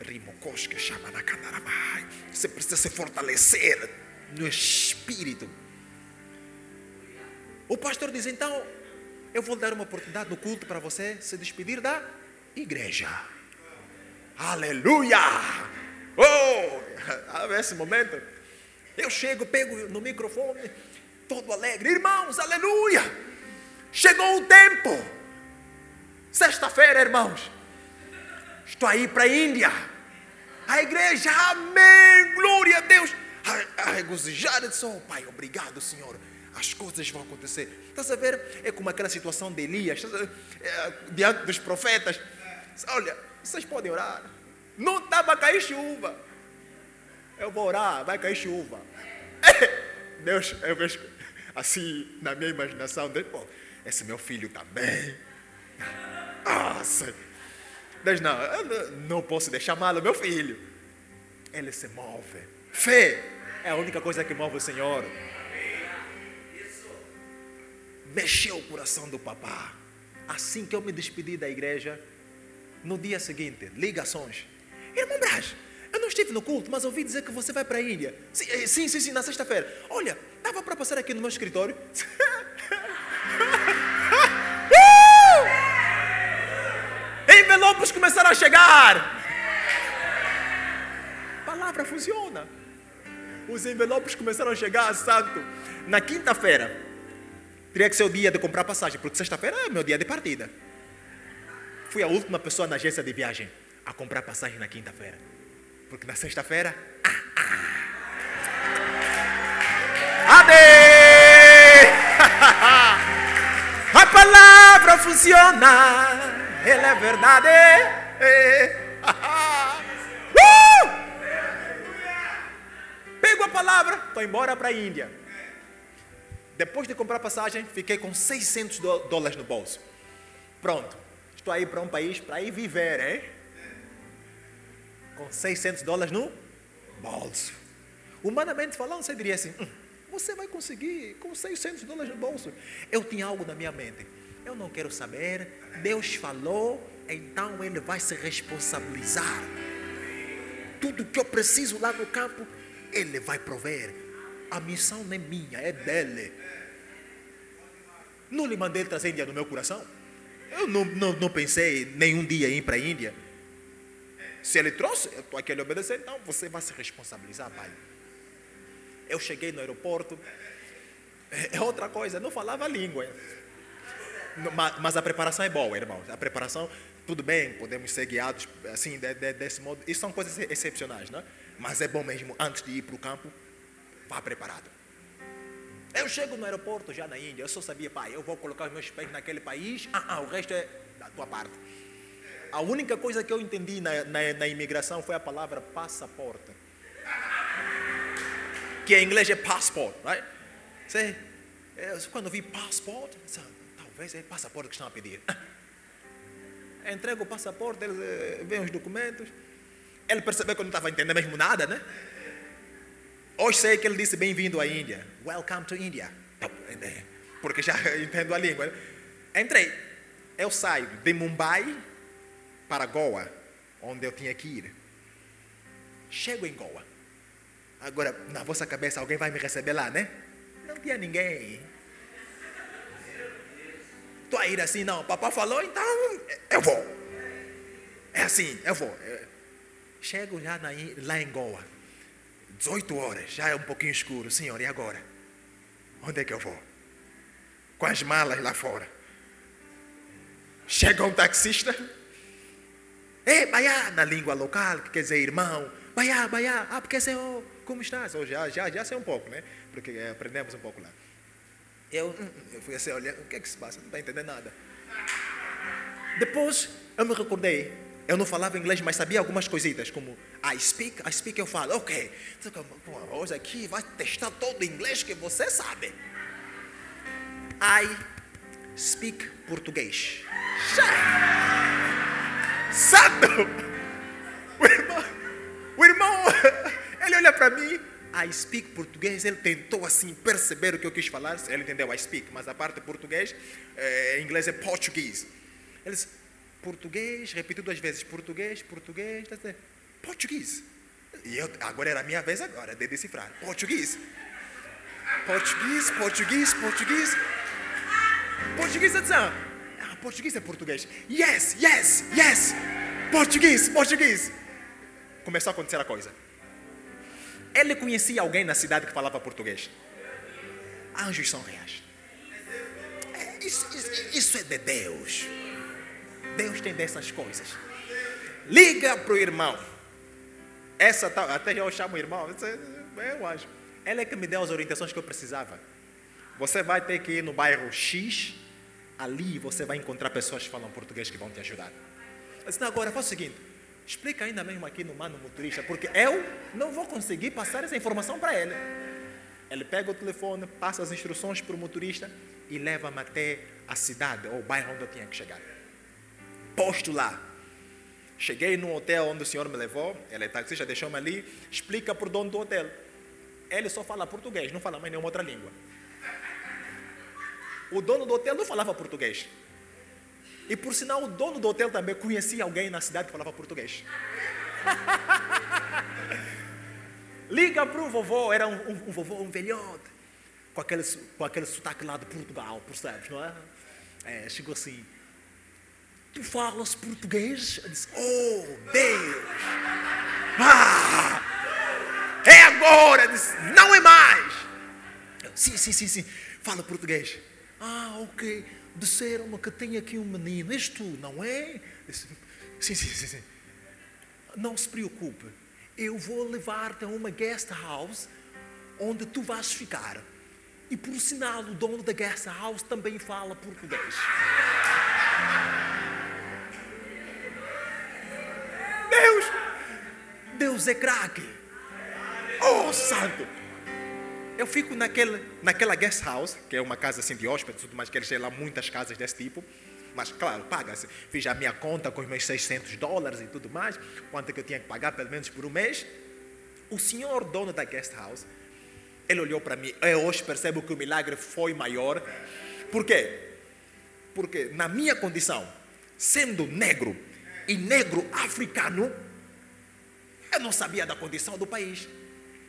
rimocosca, xamanacanarabai. Você precisa se fortalecer no espírito. O pastor diz: então, eu vou dar uma oportunidade no culto para você se despedir da igreja. Aleluia! Oh! Nesse momento, eu chego, pego no microfone, todo alegre, irmãos, aleluia! Chegou o tempo. Sexta-feira, irmãos, estou aí para a Índia. A igreja, amém, glória a Deus. A, a regozijar, disse, oh Pai, obrigado, Senhor as coisas vão acontecer. Estás a ver? É como aquela situação de Elias, é, diante dos profetas. Olha, vocês podem orar. Não estava a cair chuva. Eu vou orar, vai cair chuva. Deus, eu vejo assim na minha imaginação, Deus, pô, esse meu filho também. Nossa. Deus, não, eu não posso deixar mal o meu filho. Ele se move. Fé. É a única coisa que move o Senhor. Mexeu o coração do papá. Assim que eu me despedi da igreja, no dia seguinte, ligações. Irmão Brás, eu não estive no culto, mas ouvi dizer que você vai para a Índia. Sim, eh, sim, sim, sim na sexta-feira. Olha, estava para passar aqui no meu escritório. uh! Envelopes começaram a chegar. A palavra funciona. Os envelopes começaram a chegar, santo. Na quinta-feira, teria que ser o dia de comprar passagem, porque sexta-feira é meu dia de partida. Fui a última pessoa na agência de viagem a comprar passagem na quinta-feira. Porque na sexta-feira. Ah, ah. Ade! A palavra funciona, ela é verdade. Uh! Pego a palavra, estou embora para a Índia. Depois de comprar passagem, fiquei com 600 dólares no bolso. Pronto, estou aí para um país para ir viver, hein? com 600 dólares no bolso. Humanamente falando, você diria assim: hum, você vai conseguir com 600 dólares no bolso. Eu tinha algo na minha mente. Eu não quero saber. Deus falou, então Ele vai se responsabilizar. Tudo que eu preciso lá no campo, Ele vai prover. A missão não é minha, é dele. Não lhe mandei trazer a Índia no meu coração. Eu não, não, não pensei nenhum dia em ir para a Índia. Se ele trouxe, eu estou aqui a lhe obedecer, então você vai se responsabilizar, pai. Eu cheguei no aeroporto, é, é outra coisa, não falava língua. Mas a preparação é boa, irmãos. A preparação, tudo bem, podemos ser guiados assim, de, de, desse modo. Isso são coisas excepcionais, não é? Mas é bom mesmo, antes de ir para o campo, vá preparado. Eu chego no aeroporto já na Índia, eu só sabia, pai, eu vou colocar os meus pés naquele país, ah, ah, o resto é da tua parte. A única coisa que eu entendi na, na, na imigração foi a palavra passaporte. Que em inglês é passport, right? Você, é, quando vi passport, talvez é passaporte que estão a pedir. Entrego o passaporte, ele eh, vê os documentos. Ele percebeu que eu não estava entendendo mesmo nada, né? Hoje sei que ele disse bem-vindo à Índia. Welcome to India. Porque já entendo a língua. Entrei. Eu saio de Mumbai para Goa, onde eu tinha que ir. Chego em Goa. Agora, na vossa cabeça, alguém vai me receber lá, né? Não tinha ninguém. Estou a ir assim, não. Papai falou, então eu vou. É assim, eu vou. Chego já na, lá em Goa. 18 horas, já é um pouquinho escuro. Senhor, e agora? Onde é que eu vou? Com as malas lá fora. Chega um taxista Ei, baiá, na língua local, que quer dizer irmão. Baiá, baiá, ah, porque senhor, como estás? Oh, já, já, já sei um pouco, né? Porque é, aprendemos um pouco lá. Eu, hum, eu fui assim, olha, o que é que se passa? Não está entendendo nada. Depois, eu me recordei, eu não falava inglês, mas sabia algumas coisitas, como I speak, I speak, eu falo, ok. Hoje aqui vai testar todo o inglês que você sabe. I speak português. Santo! O irmão, o irmão ele olha para mim, I speak português, ele tentou assim perceber o que eu quis falar, ele entendeu I speak, mas a parte português, é, inglês é português. Ele disse, português, repetiu duas vezes, português, português, tá português. E eu, agora era a minha vez agora de decifrar, português. Português, português, português. Português, atenção português é português. Yes, yes, yes. Português, português. Começou a acontecer a coisa. Ele conhecia alguém na cidade que falava português. Anjos são reais. É, isso, isso, isso é de Deus. Deus tem dessas coisas. Liga para o irmão. Essa tal, até eu chamo o irmão, um anjo. Ela é que me deu as orientações que eu precisava. Você vai ter que ir no bairro X, ali você vai encontrar pessoas que falam português que vão te ajudar. Eu agora faz o seguinte, explica ainda mesmo aqui no mano motorista, porque eu não vou conseguir passar essa informação para ele. Ele pega o telefone, passa as instruções para o motorista e leva-me até a cidade ou o bairro onde eu tinha que chegar. Posto lá. Cheguei no hotel onde o senhor me levou, ele é taxista, deixou-me ali, explica o dono do hotel. ele só fala português, não fala mais nenhuma outra língua. O dono do hotel não falava português. E por sinal, o dono do hotel também conhecia alguém na cidade que falava português. Liga para o vovô, era um, um, um, vovô, um velhote, com aquele, com aquele sotaque lá de Portugal, percebes, não é? é chegou assim, tu falas português? Eu disse, oh Deus! Ah! É agora! Eu disse, não é mais! Eu, sim, sim, sim, sim, fala português. Ah, ok. Disseram-me que tem aqui um menino. És tu, não é? Disse, sim, sim, sim, sim. Não se preocupe. Eu vou levar-te a uma guest house onde tu vais ficar. E por sinal, o dono da guest house também fala português. Deus é craque! Oh, santo! Eu fico naquele, naquela guest house, que é uma casa assim de hóspedes, tudo mais, que eles têm lá muitas casas desse tipo. Mas, claro, paga-se. Fiz a minha conta com os meus 600 dólares e tudo mais, quanto que eu tinha que pagar pelo menos por um mês. O senhor dono da guest house, ele olhou para mim. Eu hoje percebo que o milagre foi maior. Por quê? Porque na minha condição, sendo negro e negro africano, eu não sabia da condição do país.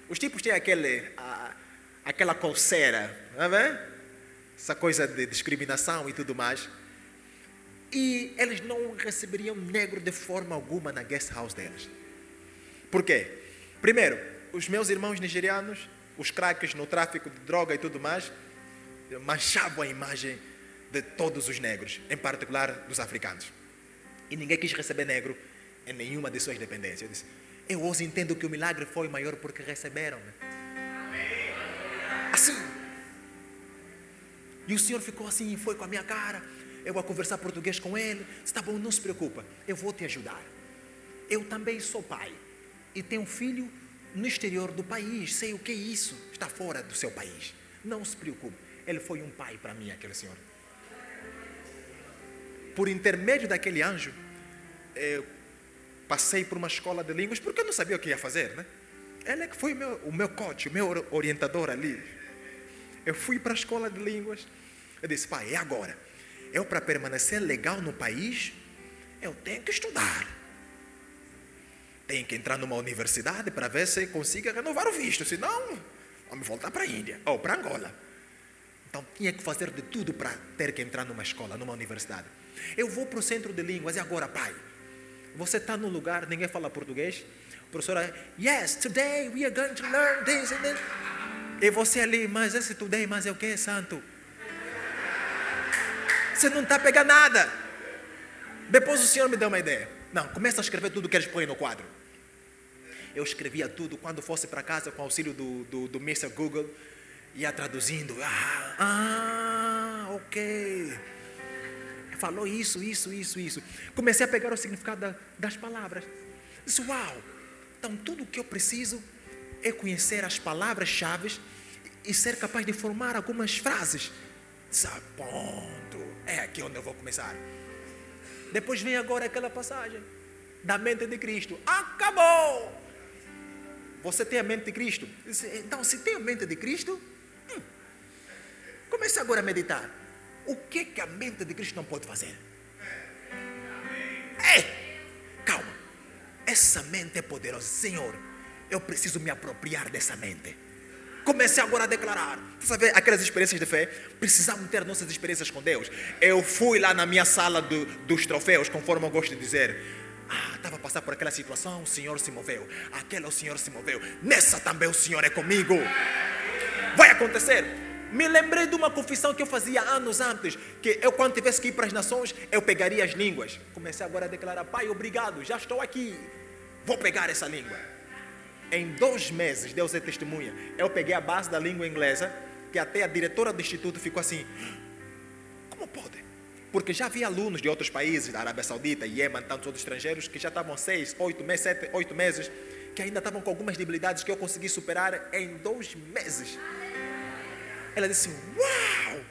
Os tipos têm aquele, a, aquela coceira, não é? Essa coisa de discriminação e tudo mais. E eles não receberiam negro de forma alguma na guest house deles. Por quê? Primeiro, os meus irmãos nigerianos, os craques no tráfico de droga e tudo mais, manchavam a imagem de todos os negros, em particular dos africanos. E ninguém quis receber negro em nenhuma de suas dependências. Eu disse, eu hoje entendo que o milagre foi maior porque receberam. Né? Assim. E o Senhor ficou assim, foi com a minha cara. Eu vou conversar português com ele. Está bom, não se preocupa. Eu vou te ajudar. Eu também sou pai. E tenho um filho no exterior do país. Sei o que é isso. Está fora do seu país. Não se preocupe. Ele foi um pai para mim, aquele senhor por intermédio daquele anjo, eu passei por uma escola de línguas porque eu não sabia o que ia fazer, né? Ele é que foi o meu, o meu coach, o meu orientador ali. Eu fui para a escola de línguas. Eu disse, pai, é agora. Eu, para permanecer legal no país, eu tenho que estudar. Tenho que entrar numa universidade para ver se consigo renovar o visto. Senão, vamos voltar para a Índia ou para Angola. Então, tinha que fazer de tudo para ter que entrar numa escola, numa universidade. Eu vou para o centro de línguas e agora, pai? Você está num lugar, ninguém fala português. A professora, yes, today we are going to learn this and this. E você ali, mas esse today, mas é o que, santo? Você não está pegando nada. Depois o senhor me deu uma ideia. Não, começa a escrever tudo que eles põem no quadro. Eu escrevia tudo quando fosse para casa com auxílio do, do, do Mr. Google, ia traduzindo. Ah, ah ok falou isso, isso, isso, isso. Comecei a pegar o significado das palavras. Disse, uau! Então tudo o que eu preciso é conhecer as palavras-chave e ser capaz de formar algumas frases. Disse, ah, ponto. É aqui onde eu vou começar. Depois vem agora aquela passagem da mente de Cristo. Acabou! Você tem a mente de Cristo? Então, se tem a mente de Cristo, hum, comece agora a meditar. O que, que a mente de Cristo não pode fazer? Ei, calma. Essa mente é poderosa. Senhor, eu preciso me apropriar dessa mente. Comecei agora a declarar. Você sabe aquelas experiências de fé? Precisamos ter nossas experiências com Deus. Eu fui lá na minha sala do, dos troféus, conforme eu gosto de dizer. Ah, estava a passar por aquela situação, o Senhor se moveu. Aquela o Senhor se moveu. Nessa também o Senhor é comigo. Vai acontecer. Me lembrei de uma confissão que eu fazia anos antes, que eu quando tivesse que ir para as nações, eu pegaria as línguas. Comecei agora a declarar, pai, obrigado, já estou aqui, vou pegar essa língua. Em dois meses, Deus é testemunha, eu peguei a base da língua inglesa, que até a diretora do instituto ficou assim, como pode? Porque já havia alunos de outros países, da Arábia Saudita, Iêmen, tantos outros estrangeiros, que já estavam seis, oito meses, sete, oito meses, que ainda estavam com algumas debilidades que eu consegui superar em dois meses. Ela disse: Uau!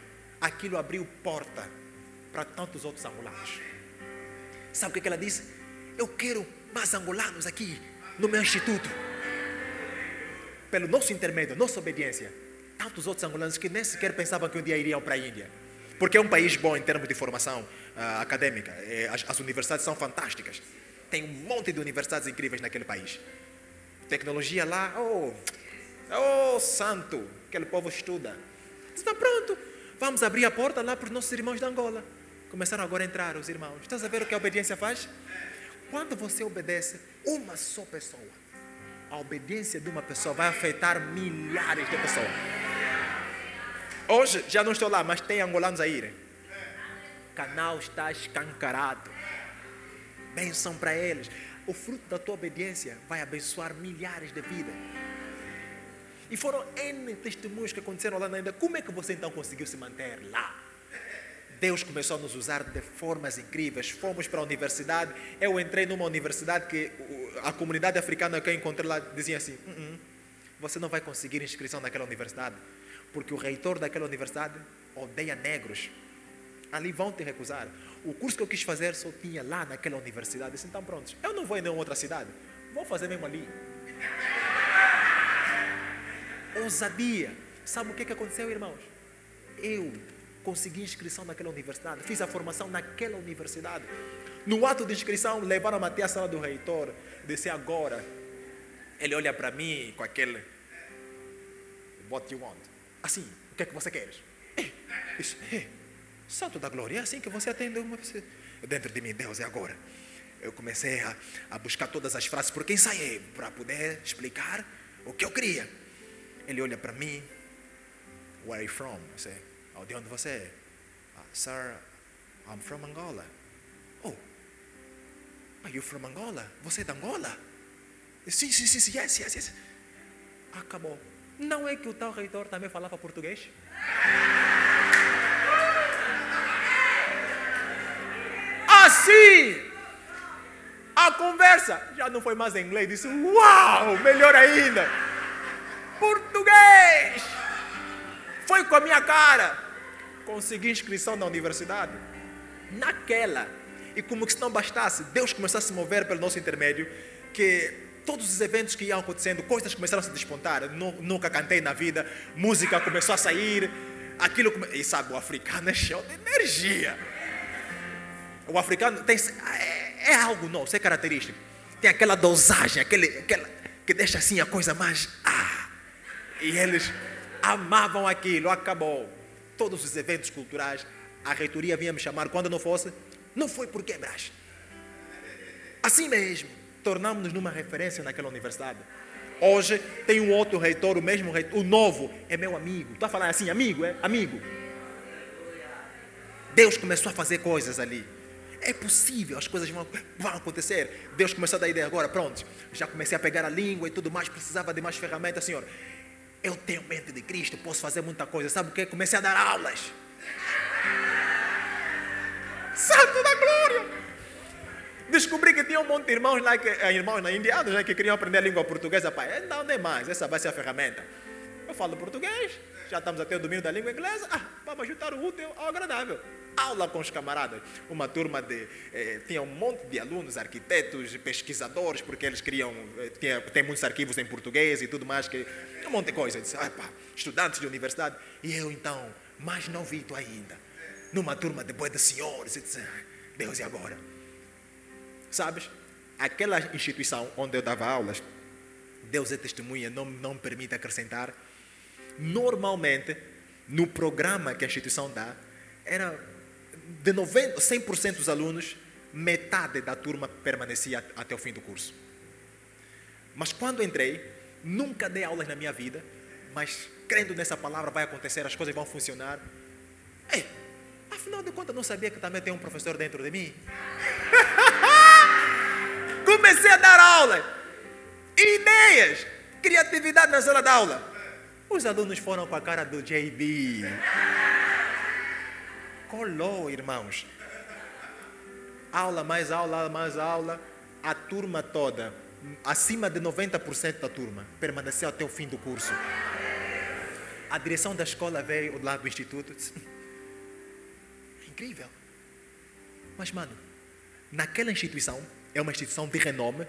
Aquilo abriu porta para tantos outros angolanos. Sabe o que ela disse? Eu quero mais angolanos aqui no meu instituto. pelo nosso intermédio, nossa obediência, tantos outros angolanos que nem sequer pensavam que um dia iriam para a Índia. Porque é um país bom em termos de formação uh, acadêmica. É, as, as universidades são fantásticas. Tem um monte de universidades incríveis naquele país. Tecnologia lá, oh, oh santo, aquele povo estuda. Está pronto, vamos abrir a porta lá para os nossos irmãos da Angola. Começaram agora a entrar os irmãos. Estás a ver o que a obediência faz? Quando você obedece uma só pessoa, a obediência de uma pessoa vai afetar milhares de pessoas. Hoje já não estou lá, mas tem angolanos a irem. Canal está escancarado. Benção para eles. O fruto da tua obediência vai abençoar milhares de vidas. E foram N testemunhos que aconteceram lá ainda. Como é que você então conseguiu se manter lá? Deus começou a nos usar de formas incríveis. Fomos para a universidade. Eu entrei numa universidade que a comunidade africana que eu encontrei lá dizia assim: uh -uh, você não vai conseguir inscrição naquela universidade porque o reitor daquela universidade odeia negros. Ali vão te recusar. O curso que eu quis fazer só tinha lá naquela universidade. Disse, então pronto, eu não vou em nenhuma outra cidade. Vou fazer mesmo ali. Ousadia. Sabe o que, que aconteceu, irmãos? Eu consegui inscrição naquela universidade. Fiz a formação naquela universidade. No ato de inscrição, levaram-me até a sala do reitor. Disse agora. Ele olha para mim com aquele. What you want? Assim, o que é que você quer? É, isso, é, Santo da Glória, é assim que você atende uma pessoa. Dentro de mim, Deus, é agora. Eu comecei a, a buscar todas as frases porque ensaiei para poder explicar o que eu queria. Ele olha para mim, where are you from? Eu sei, oh, de onde você é? Ah, sir, I'm from Angola. Oh, are you from Angola? Você é da Angola? Sim, sim, sim, sim, yes, yes, yes. Acabou. Não é que o tal reitor também falava português? Assim, a conversa já não foi mais em inglês. Disse: Uau, melhor ainda. Português. Foi com a minha cara. Consegui inscrição na universidade. Naquela. E como se não bastasse, Deus começou a se mover pelo nosso intermédio. Que todos os eventos que iam acontecendo, coisas começaram a se despontar. Nunca cantei na vida, música começou a sair, aquilo e sabe, o africano é cheio de energia. O africano tem é, é algo nosso, é característico. Tem aquela dosagem, aquele, aquela que deixa assim a coisa mais ah. E eles amavam aquilo, acabou. Todos os eventos culturais, a reitoria vinha me chamar quando não fosse, não foi por quebras. Assim mesmo tornamos-nos numa referência naquela universidade. Hoje tem um outro reitor, o mesmo reitor, o novo, é meu amigo. Estou a falar assim, amigo, é? Amigo. Deus começou a fazer coisas ali. É possível, as coisas vão, vão acontecer. Deus começou a dar ideia agora, pronto. Já comecei a pegar a língua e tudo mais, precisava de mais ferramentas, Senhor. Eu tenho mente de Cristo, posso fazer muita coisa. Sabe o que? Comecei a dar aulas. Santo da glória! Descobri que tinha um monte de irmãos lá, que, eh, irmãos na indianos, né, que queriam aprender a língua portuguesa. Pai, não, nem mais, essa vai ser a ferramenta. Eu falo português, já estamos a ter o domínio da língua inglesa, ah, vamos juntar o útil ao agradável. Aula com os camaradas. Uma turma de. Eh, tinha um monte de alunos, arquitetos, pesquisadores, porque eles queriam. Eh, tem muitos arquivos em português e tudo mais, que, um monte de coisa. disse, ah, estudantes de universidade. E eu, então, mais novito ainda, numa turma de boi de senhores. disse, Deus, e agora? Sabes? Aquela instituição onde eu dava aulas, Deus é testemunha, não, não me permite acrescentar. Normalmente, no programa que a instituição dá, era de 90, 100% dos alunos, metade da turma permanecia até o fim do curso. Mas quando entrei, nunca dei aulas na minha vida, mas crendo nessa palavra vai acontecer, as coisas vão funcionar. Ei, afinal de contas, não sabia que também tem um professor dentro de mim? Comecei a dar aula. Ideias, criatividade na sala de aula. Os alunos foram com a cara do JB. Colou, irmãos. Aula, mais aula, mais aula. A turma toda, acima de 90% da turma, permaneceu até o fim do curso. A direção da escola veio lá do instituto. É incrível. Mas, mano, naquela instituição, é uma instituição de renome,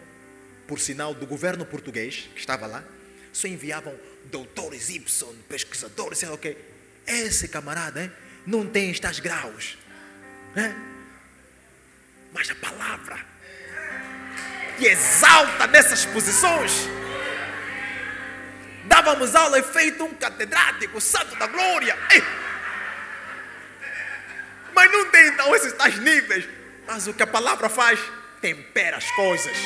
por sinal do governo português que estava lá. só enviavam doutores Y, pesquisadores, sei lá o quê. Esse camarada hein, não tem estes graus. Né? Mas a palavra te exalta nessas posições. Dávamos aula e feito um catedrático, santo da glória. Ei! Mas não tem então esses tais níveis. Mas o que a palavra faz, tempera as coisas.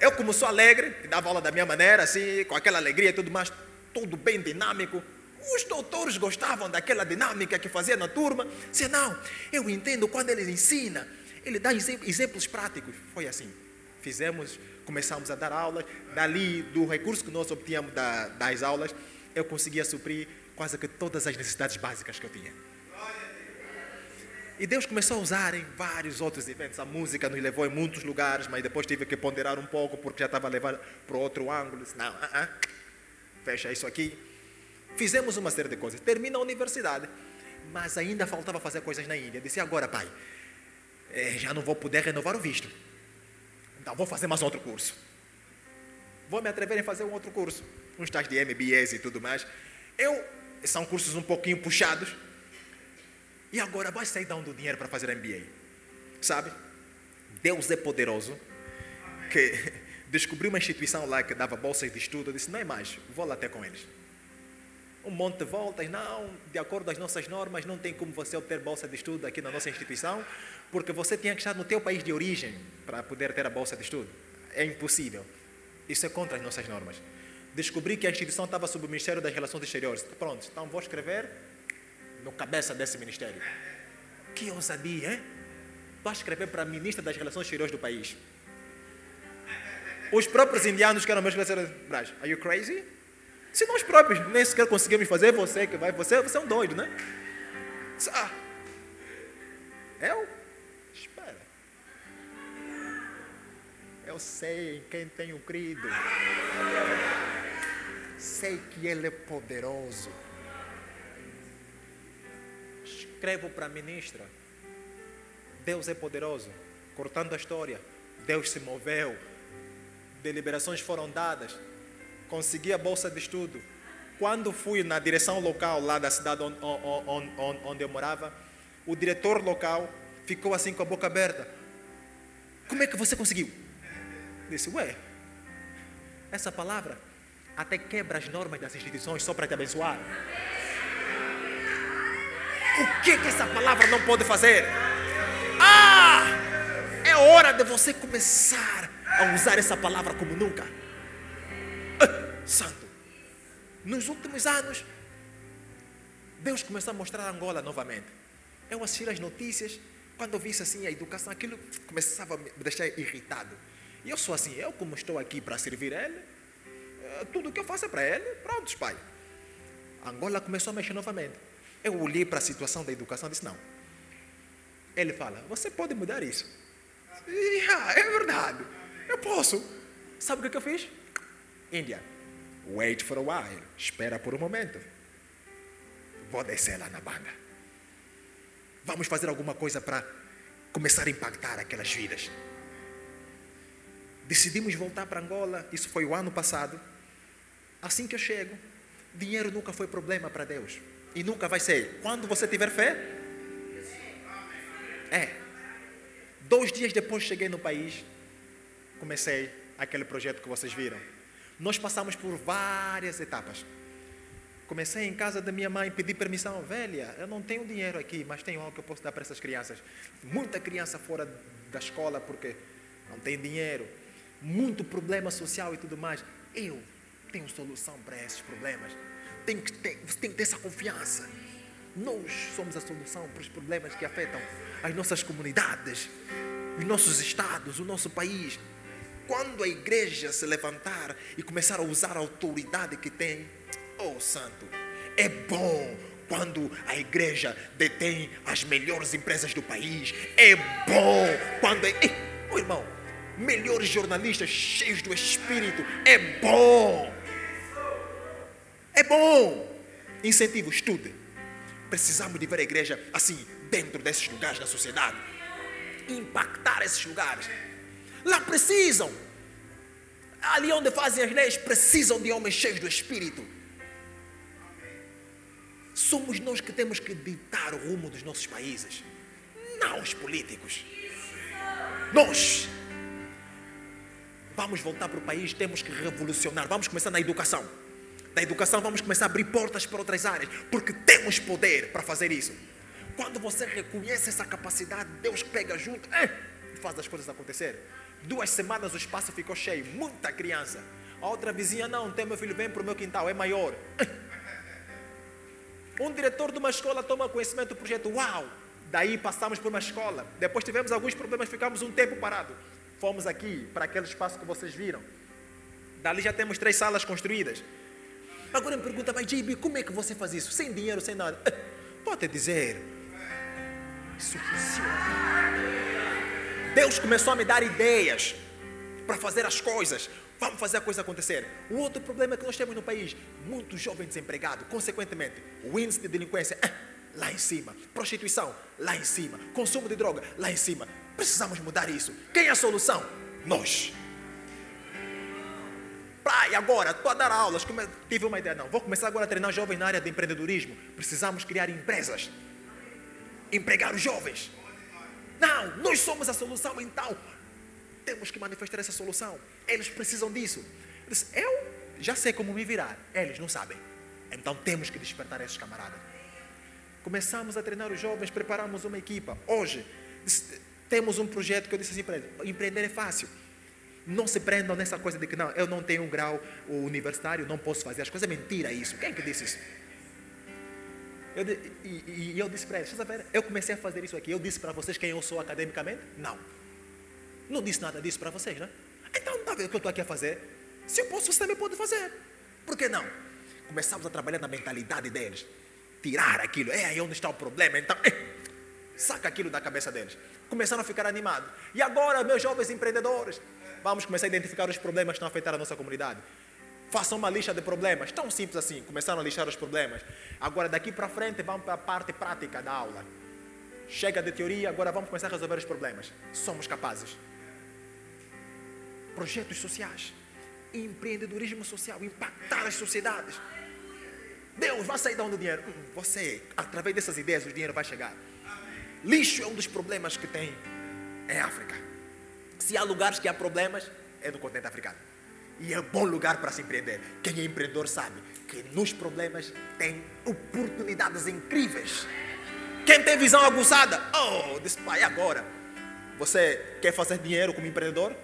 Eu, como sou alegre, dava aula da minha maneira, assim, com aquela alegria e tudo mais, tudo bem dinâmico. Os doutores gostavam daquela dinâmica que fazia na turma. Se não, eu entendo quando ele ensina, ele dá exemplos práticos. Foi assim. Fizemos, começamos a dar aulas. Dali, do recurso que nós obtínhamos da, das aulas, eu conseguia suprir quase que todas as necessidades básicas que eu tinha. E Deus começou a usar em vários outros eventos. A música nos levou em muitos lugares, mas depois tive que ponderar um pouco porque já estava levar para outro ângulo. Disse, não, uh -uh, fecha isso aqui. Fizemos uma série de coisas. Termina a universidade, mas ainda faltava fazer coisas na Índia. Disse, agora pai, é, já não vou poder renovar o visto. Então vou fazer mais outro curso. Vou me atrever em fazer um outro curso. Uns tais de MBS e tudo mais. Eu, são cursos um pouquinho puxados, e agora vai sair dando dinheiro para fazer MBA. Sabe? Deus é poderoso. Que descobri uma instituição lá que dava bolsas de estudo. Eu disse: não é mais, vou lá até com eles. Um monte de voltas, não, de acordo as nossas normas, não tem como você obter bolsa de estudo aqui na nossa instituição, porque você tinha que estar no teu país de origem para poder ter a bolsa de estudo. É impossível. Isso é contra as nossas normas. Descobri que a instituição estava sob o Ministério das Relações Exteriores. Pronto, então vou escrever no cabeça desse ministério. Que ousadia, hein? Vai escrever para a ministra das Relações Exteriores do país. Os próprios indianos que eram meus parceiros, are you crazy? Se nós próprios nem sequer conseguimos fazer, você que vai, você, você é um doido, né? Ah, eu? Espera. Eu sei em quem tenho crido. Sei que Ele é poderoso escrevo para a ministra. Deus é poderoso. Cortando a história, Deus se moveu. Deliberações foram dadas. Consegui a bolsa de estudo. Quando fui na direção local lá da cidade onde, onde, onde eu morava, o diretor local ficou assim com a boca aberta. Como é que você conseguiu? Disse, ué, essa palavra até quebra as normas das instituições só para te abençoar. O que, que essa palavra não pode fazer? Ah! É hora de você começar a usar essa palavra como nunca. Santo. Nos últimos anos, Deus começou a mostrar a Angola novamente. Eu assisti as notícias, quando eu visse assim a educação, aquilo começava a me deixar irritado. E eu sou assim, eu como estou aqui para servir Ele, eh, tudo que eu faço é para Ele, pronto, Pai. Angola começou a mexer novamente. Eu olhei para a situação da educação e disse: não. Ele fala: você pode mudar isso. Ah, é verdade. Eu posso. Sabe o que eu fiz? Índia. Wait for a while. Espera por um momento. Vou descer lá na banda. Vamos fazer alguma coisa para começar a impactar aquelas vidas. Decidimos voltar para Angola. Isso foi o ano passado. Assim que eu chego, dinheiro nunca foi problema para Deus. E nunca vai ser. Quando você tiver fé. É. Dois dias depois cheguei no país, comecei aquele projeto que vocês viram. Nós passamos por várias etapas. Comecei em casa da minha mãe, pedi permissão, velha, eu não tenho dinheiro aqui, mas tenho algo que eu posso dar para essas crianças. Muita criança fora da escola porque não tem dinheiro, muito problema social e tudo mais. Eu tenho solução para esses problemas tem que ter, você tem que ter essa confiança. Nós somos a solução para os problemas que afetam as nossas comunidades, os nossos estados, o nosso país. Quando a igreja se levantar e começar a usar a autoridade que tem, oh santo, é bom quando a igreja detém as melhores empresas do país. É bom quando. É, oh, irmão, melhores jornalistas cheios do Espírito. É bom é bom. Incentivo, estude. Precisamos de ver a igreja assim, dentro desses lugares da sociedade. Impactar esses lugares. Lá precisam. Ali onde fazem as leis, precisam de homens cheios do Espírito. Somos nós que temos que ditar o rumo dos nossos países, não os políticos. Nós vamos voltar para o país, temos que revolucionar. Vamos começar na educação. Da educação vamos começar a abrir portas para outras áreas, porque temos poder para fazer isso. Quando você reconhece essa capacidade, Deus pega junto eh, e faz as coisas acontecer. Duas semanas o espaço ficou cheio, muita criança. A outra vizinha, não, tem meu filho, vem para o meu quintal, é maior. Um diretor de uma escola toma conhecimento do projeto, uau! Daí passamos por uma escola, depois tivemos alguns problemas, ficamos um tempo parado. Fomos aqui para aquele espaço que vocês viram. Dali já temos três salas construídas. Agora me pergunta, mas JB, como é que você faz isso? Sem dinheiro, sem nada. Pode dizer, isso funciona. Deus começou a me dar ideias para fazer as coisas. Vamos fazer a coisa acontecer. O outro problema que nós temos no país, muitos jovens desempregados, consequentemente, o índice de delinquência é lá em cima, prostituição lá em cima, consumo de droga lá em cima. Precisamos mudar isso. Quem é a solução? Nós. Pai, agora, estou a dar aulas. Tive uma ideia, não. Vou começar agora a treinar jovens na área de empreendedorismo. Precisamos criar empresas empregar os jovens. Não, nós somos a solução, então temos que manifestar essa solução. Eles precisam disso. Eu, disse, eu já sei como me virar, eles não sabem. Então temos que despertar esses camaradas. Começamos a treinar os jovens, preparamos uma equipa. Hoje temos um projeto que eu disse assim para eles: empreender é fácil. Não se prendam nessa coisa de que não, eu não tenho um grau universitário, não posso fazer as coisas. É mentira isso. Quem que disse isso? Eu, e, e, eu disse para eles, eu comecei a fazer isso aqui, eu disse para vocês quem eu sou academicamente? Não. Não disse nada disso para vocês, né? Então não está vendo o que eu estou aqui a fazer? Se eu posso, você também pode fazer. Por que não? Começamos a trabalhar na mentalidade deles. Tirar aquilo, é aí onde está o problema, então, é, saca aquilo da cabeça deles. Começaram a ficar animados. E agora, meus jovens empreendedores, vamos começar a identificar os problemas que estão a afetar a nossa comunidade. Façam uma lista de problemas, tão simples assim. Começaram a listar os problemas. Agora, daqui para frente, vamos para a parte prática da aula. Chega de teoria, agora vamos começar a resolver os problemas. Somos capazes. Projetos sociais, empreendedorismo social, impactar as sociedades. Deus vai sair de onde o dinheiro? Hum, você, através dessas ideias, o dinheiro vai chegar. Lixo é um dos problemas que tem em África. Se há lugares que há problemas, é no continente africano. E é um bom lugar para se empreender. Quem é empreendedor sabe que nos problemas tem oportunidades incríveis. Quem tem visão aguçada, oh, disse pai, agora. Você quer fazer dinheiro como empreendedor?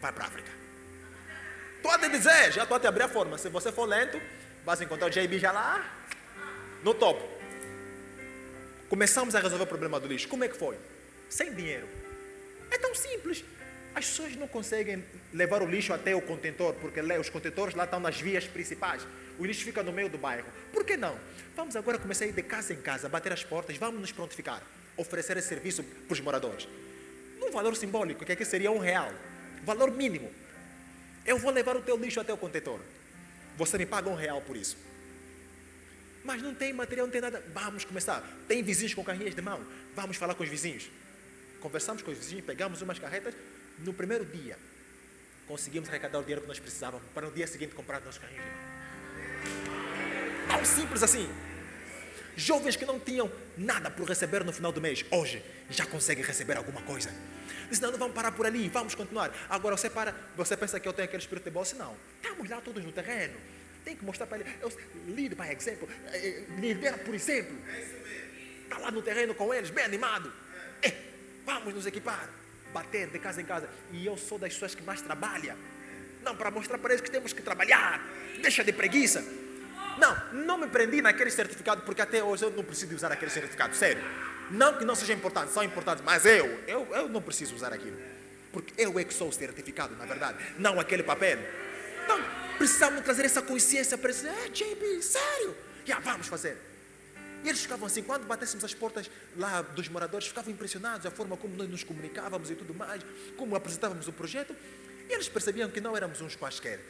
Vai para a África. Estou a dizer, já estou a te abrir a forma. Se você for lento, vai encontrar o JB já lá no topo. Começamos a resolver o problema do lixo. Como é que foi? Sem dinheiro. É tão simples. As pessoas não conseguem levar o lixo até o contentor, porque os contentores lá estão nas vias principais. O lixo fica no meio do bairro. Por que não? Vamos agora começar a ir de casa em casa, bater as portas, vamos nos prontificar, oferecer esse serviço para os moradores. Num valor simbólico, que aqui seria um real. Valor mínimo. Eu vou levar o teu lixo até o contentor. Você me paga um real por isso. Mas não tem material, não tem nada. Vamos começar. Tem vizinhos com carrinhas de mão. Vamos falar com os vizinhos. Conversamos com os vizinhos, pegamos umas carretas, no primeiro dia, conseguimos arrecadar o dinheiro que nós precisávamos para no dia seguinte comprar nossos carrinhos de mão. Tão simples assim. Jovens que não tinham nada por receber no final do mês, hoje já conseguem receber alguma coisa. Diz, não, não vamos parar por ali, vamos continuar. Agora você para, você pensa que eu tenho aquele espírito de bolsa? Não. Estamos lá todos no terreno. Tem que mostrar para ele. Eu, lead by example. Eh, eh, lidera por exemplo. Está lá no terreno com eles, bem animado. É, vamos nos equipar bater de casa em casa. E eu sou das pessoas que mais trabalha. Não, para mostrar para eles que temos que trabalhar. Deixa de preguiça. Não, não me prendi naquele certificado, porque até hoje eu não preciso usar aquele certificado, sério. Não que não seja importante, são importantes, mas eu, eu, eu não preciso usar aquilo. Porque eu é que sou o certificado, na verdade, não aquele papel. Então, precisamos trazer essa consciência para dizer, é, JB, sério? Já, vamos fazer. E eles ficavam assim, quando batêssemos as portas lá dos moradores, ficavam impressionados a forma como nós nos comunicávamos e tudo mais, como apresentávamos o projeto. E eles percebiam que não éramos uns quaisquer.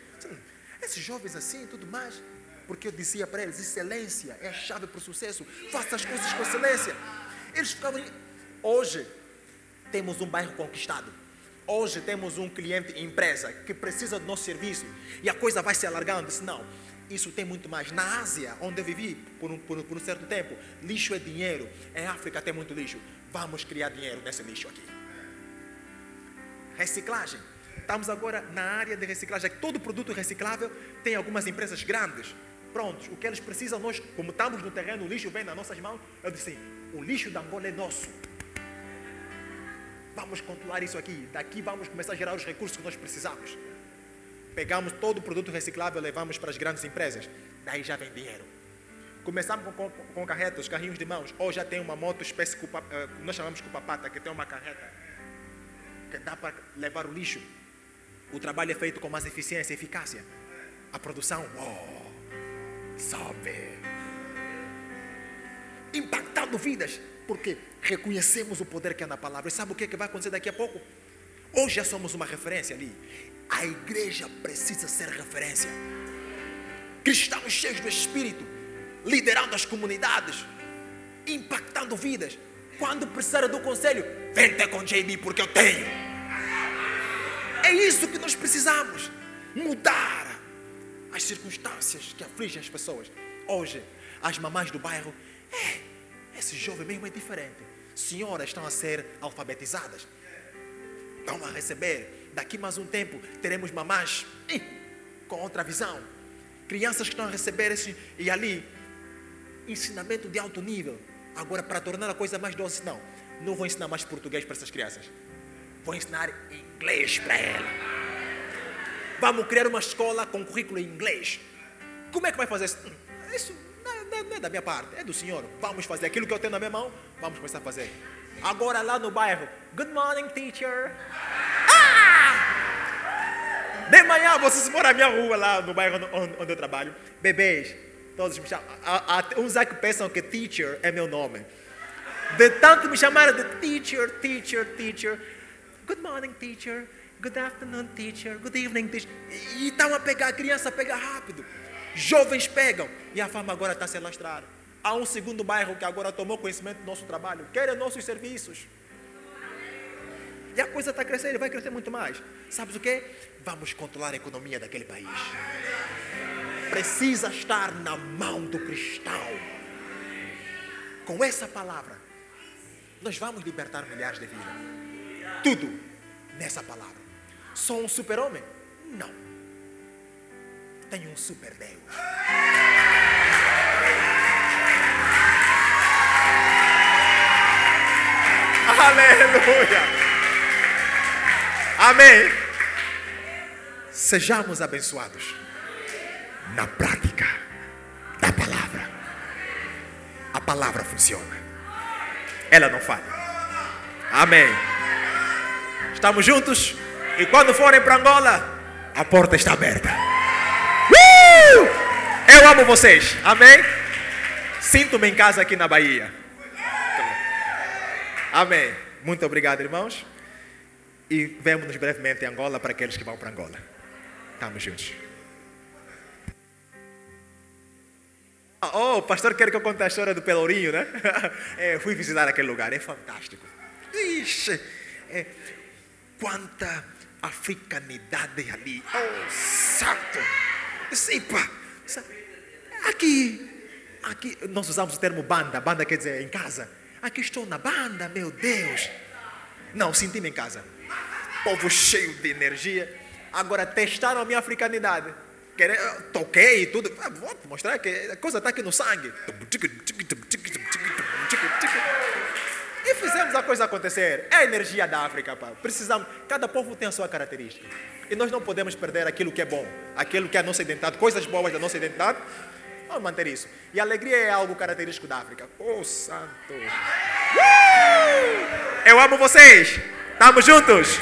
Esses jovens assim e tudo mais. Porque eu dizia para eles: excelência é a chave para o sucesso. Faça as coisas com excelência. Eles ficavam. Hoje temos um bairro conquistado. Hoje temos um cliente empresa que precisa do nosso serviço e a coisa vai se alargando. Disse, não, isso tem muito mais. Na Ásia, onde eu vivi por um, por, por um certo tempo, lixo é dinheiro. Em África tem muito lixo. Vamos criar dinheiro nesse lixo aqui. Reciclagem. Estamos agora na área de reciclagem. Todo produto reciclável tem algumas empresas grandes. Prontos, o que eles precisam, nós, como estamos no terreno, o lixo vem nas nossas mãos. Eu disse: o lixo da Angola é nosso. Vamos controlar isso aqui. Daqui vamos começar a gerar os recursos que nós precisamos. Pegamos todo o produto reciclável, levamos para as grandes empresas. Daí já vem dinheiro. Começamos com, com, com carretas, carrinhos de mãos. Ou já tem uma moto espécie, eh, nós chamamos de cupapata, que tem uma carreta que dá para levar o lixo o trabalho é feito com mais eficiência e eficácia. A produção, oh, sobe. Impactando vidas, porque reconhecemos o poder que há na palavra. E sabe o que, é que vai acontecer daqui a pouco? Hoje já somos uma referência ali. A igreja precisa ser referência. Cristãos cheios do Espírito, liderando as comunidades, impactando vidas. Quando precisar do conselho, vem ter com JB porque eu tenho. É isso que nós precisamos. Mudar as circunstâncias que afligem as pessoas. Hoje, as mamães do bairro, é, esse jovem mesmo é diferente. Senhoras estão a ser alfabetizadas. Estão a receber. Daqui mais um tempo teremos mamás com outra visão. Crianças que estão a receber esse, e ali, ensinamento de alto nível. Agora, para tornar a coisa mais doce, não. Não vou ensinar mais português para essas crianças. Vou ensinar inglês para ela. Vamos criar uma escola com currículo em inglês. Como é que vai fazer isso? Isso não é, não é da minha parte, é do Senhor. Vamos fazer aquilo que eu tenho na minha mão, vamos começar a fazer. Agora lá no bairro, good morning, teacher. Ah! De manhã, vocês moram na minha rua, lá no bairro onde eu trabalho. Bebês, todos me chamam. Uns aqui pensam que teacher é meu nome. De tanto me chamaram de teacher, teacher, teacher. Good morning, teacher. Good afternoon, teacher. Good evening, teacher. E estão a pegar, a criança pega rápido. Jovens pegam. E a fama agora está a se alastrar. Há um segundo bairro que agora tomou conhecimento do nosso trabalho, quer nossos serviços. E a coisa está crescendo, vai crescer muito mais. Sabes o que? Vamos controlar a economia daquele país. Precisa estar na mão do cristão. Com essa palavra, nós vamos libertar milhares de vidas tudo nessa palavra. Sou um super-homem? Não. Tenho um super Aleluia. Amém. Sejamos abençoados na prática da palavra. A palavra funciona. Ela não falha. Amém. Estamos juntos? E quando forem para Angola, a porta está aberta. Uh! Eu amo vocês. Amém? Sinto-me em casa aqui na Bahia. Amém. Muito obrigado, irmãos. E vemos-nos brevemente em Angola para aqueles que vão para Angola. Estamos juntos. Oh, o pastor quer que eu conte a história do Pelourinho, né? É, fui visitar aquele lugar, é fantástico. Ixi, é, quanta africanidade ali. Oh, santo! Epa, aqui, aqui, nós usamos o termo banda. Banda quer dizer em casa. Aqui estou na banda, meu Deus. Não, senti-me em casa. Povo cheio de energia. Agora testaram a minha africanidade. Toquei e tudo. Ah, vou mostrar que a coisa está aqui no sangue. E fizemos a coisa acontecer. É a energia da África, pá. Precisamos. Cada povo tem a sua característica. E nós não podemos perder aquilo que é bom, aquilo que é a nossa identidade, coisas boas da nossa identidade. Vamos manter isso. E alegria é algo característico da África. Oh, santo. Uh! Eu amo vocês. Estamos juntos.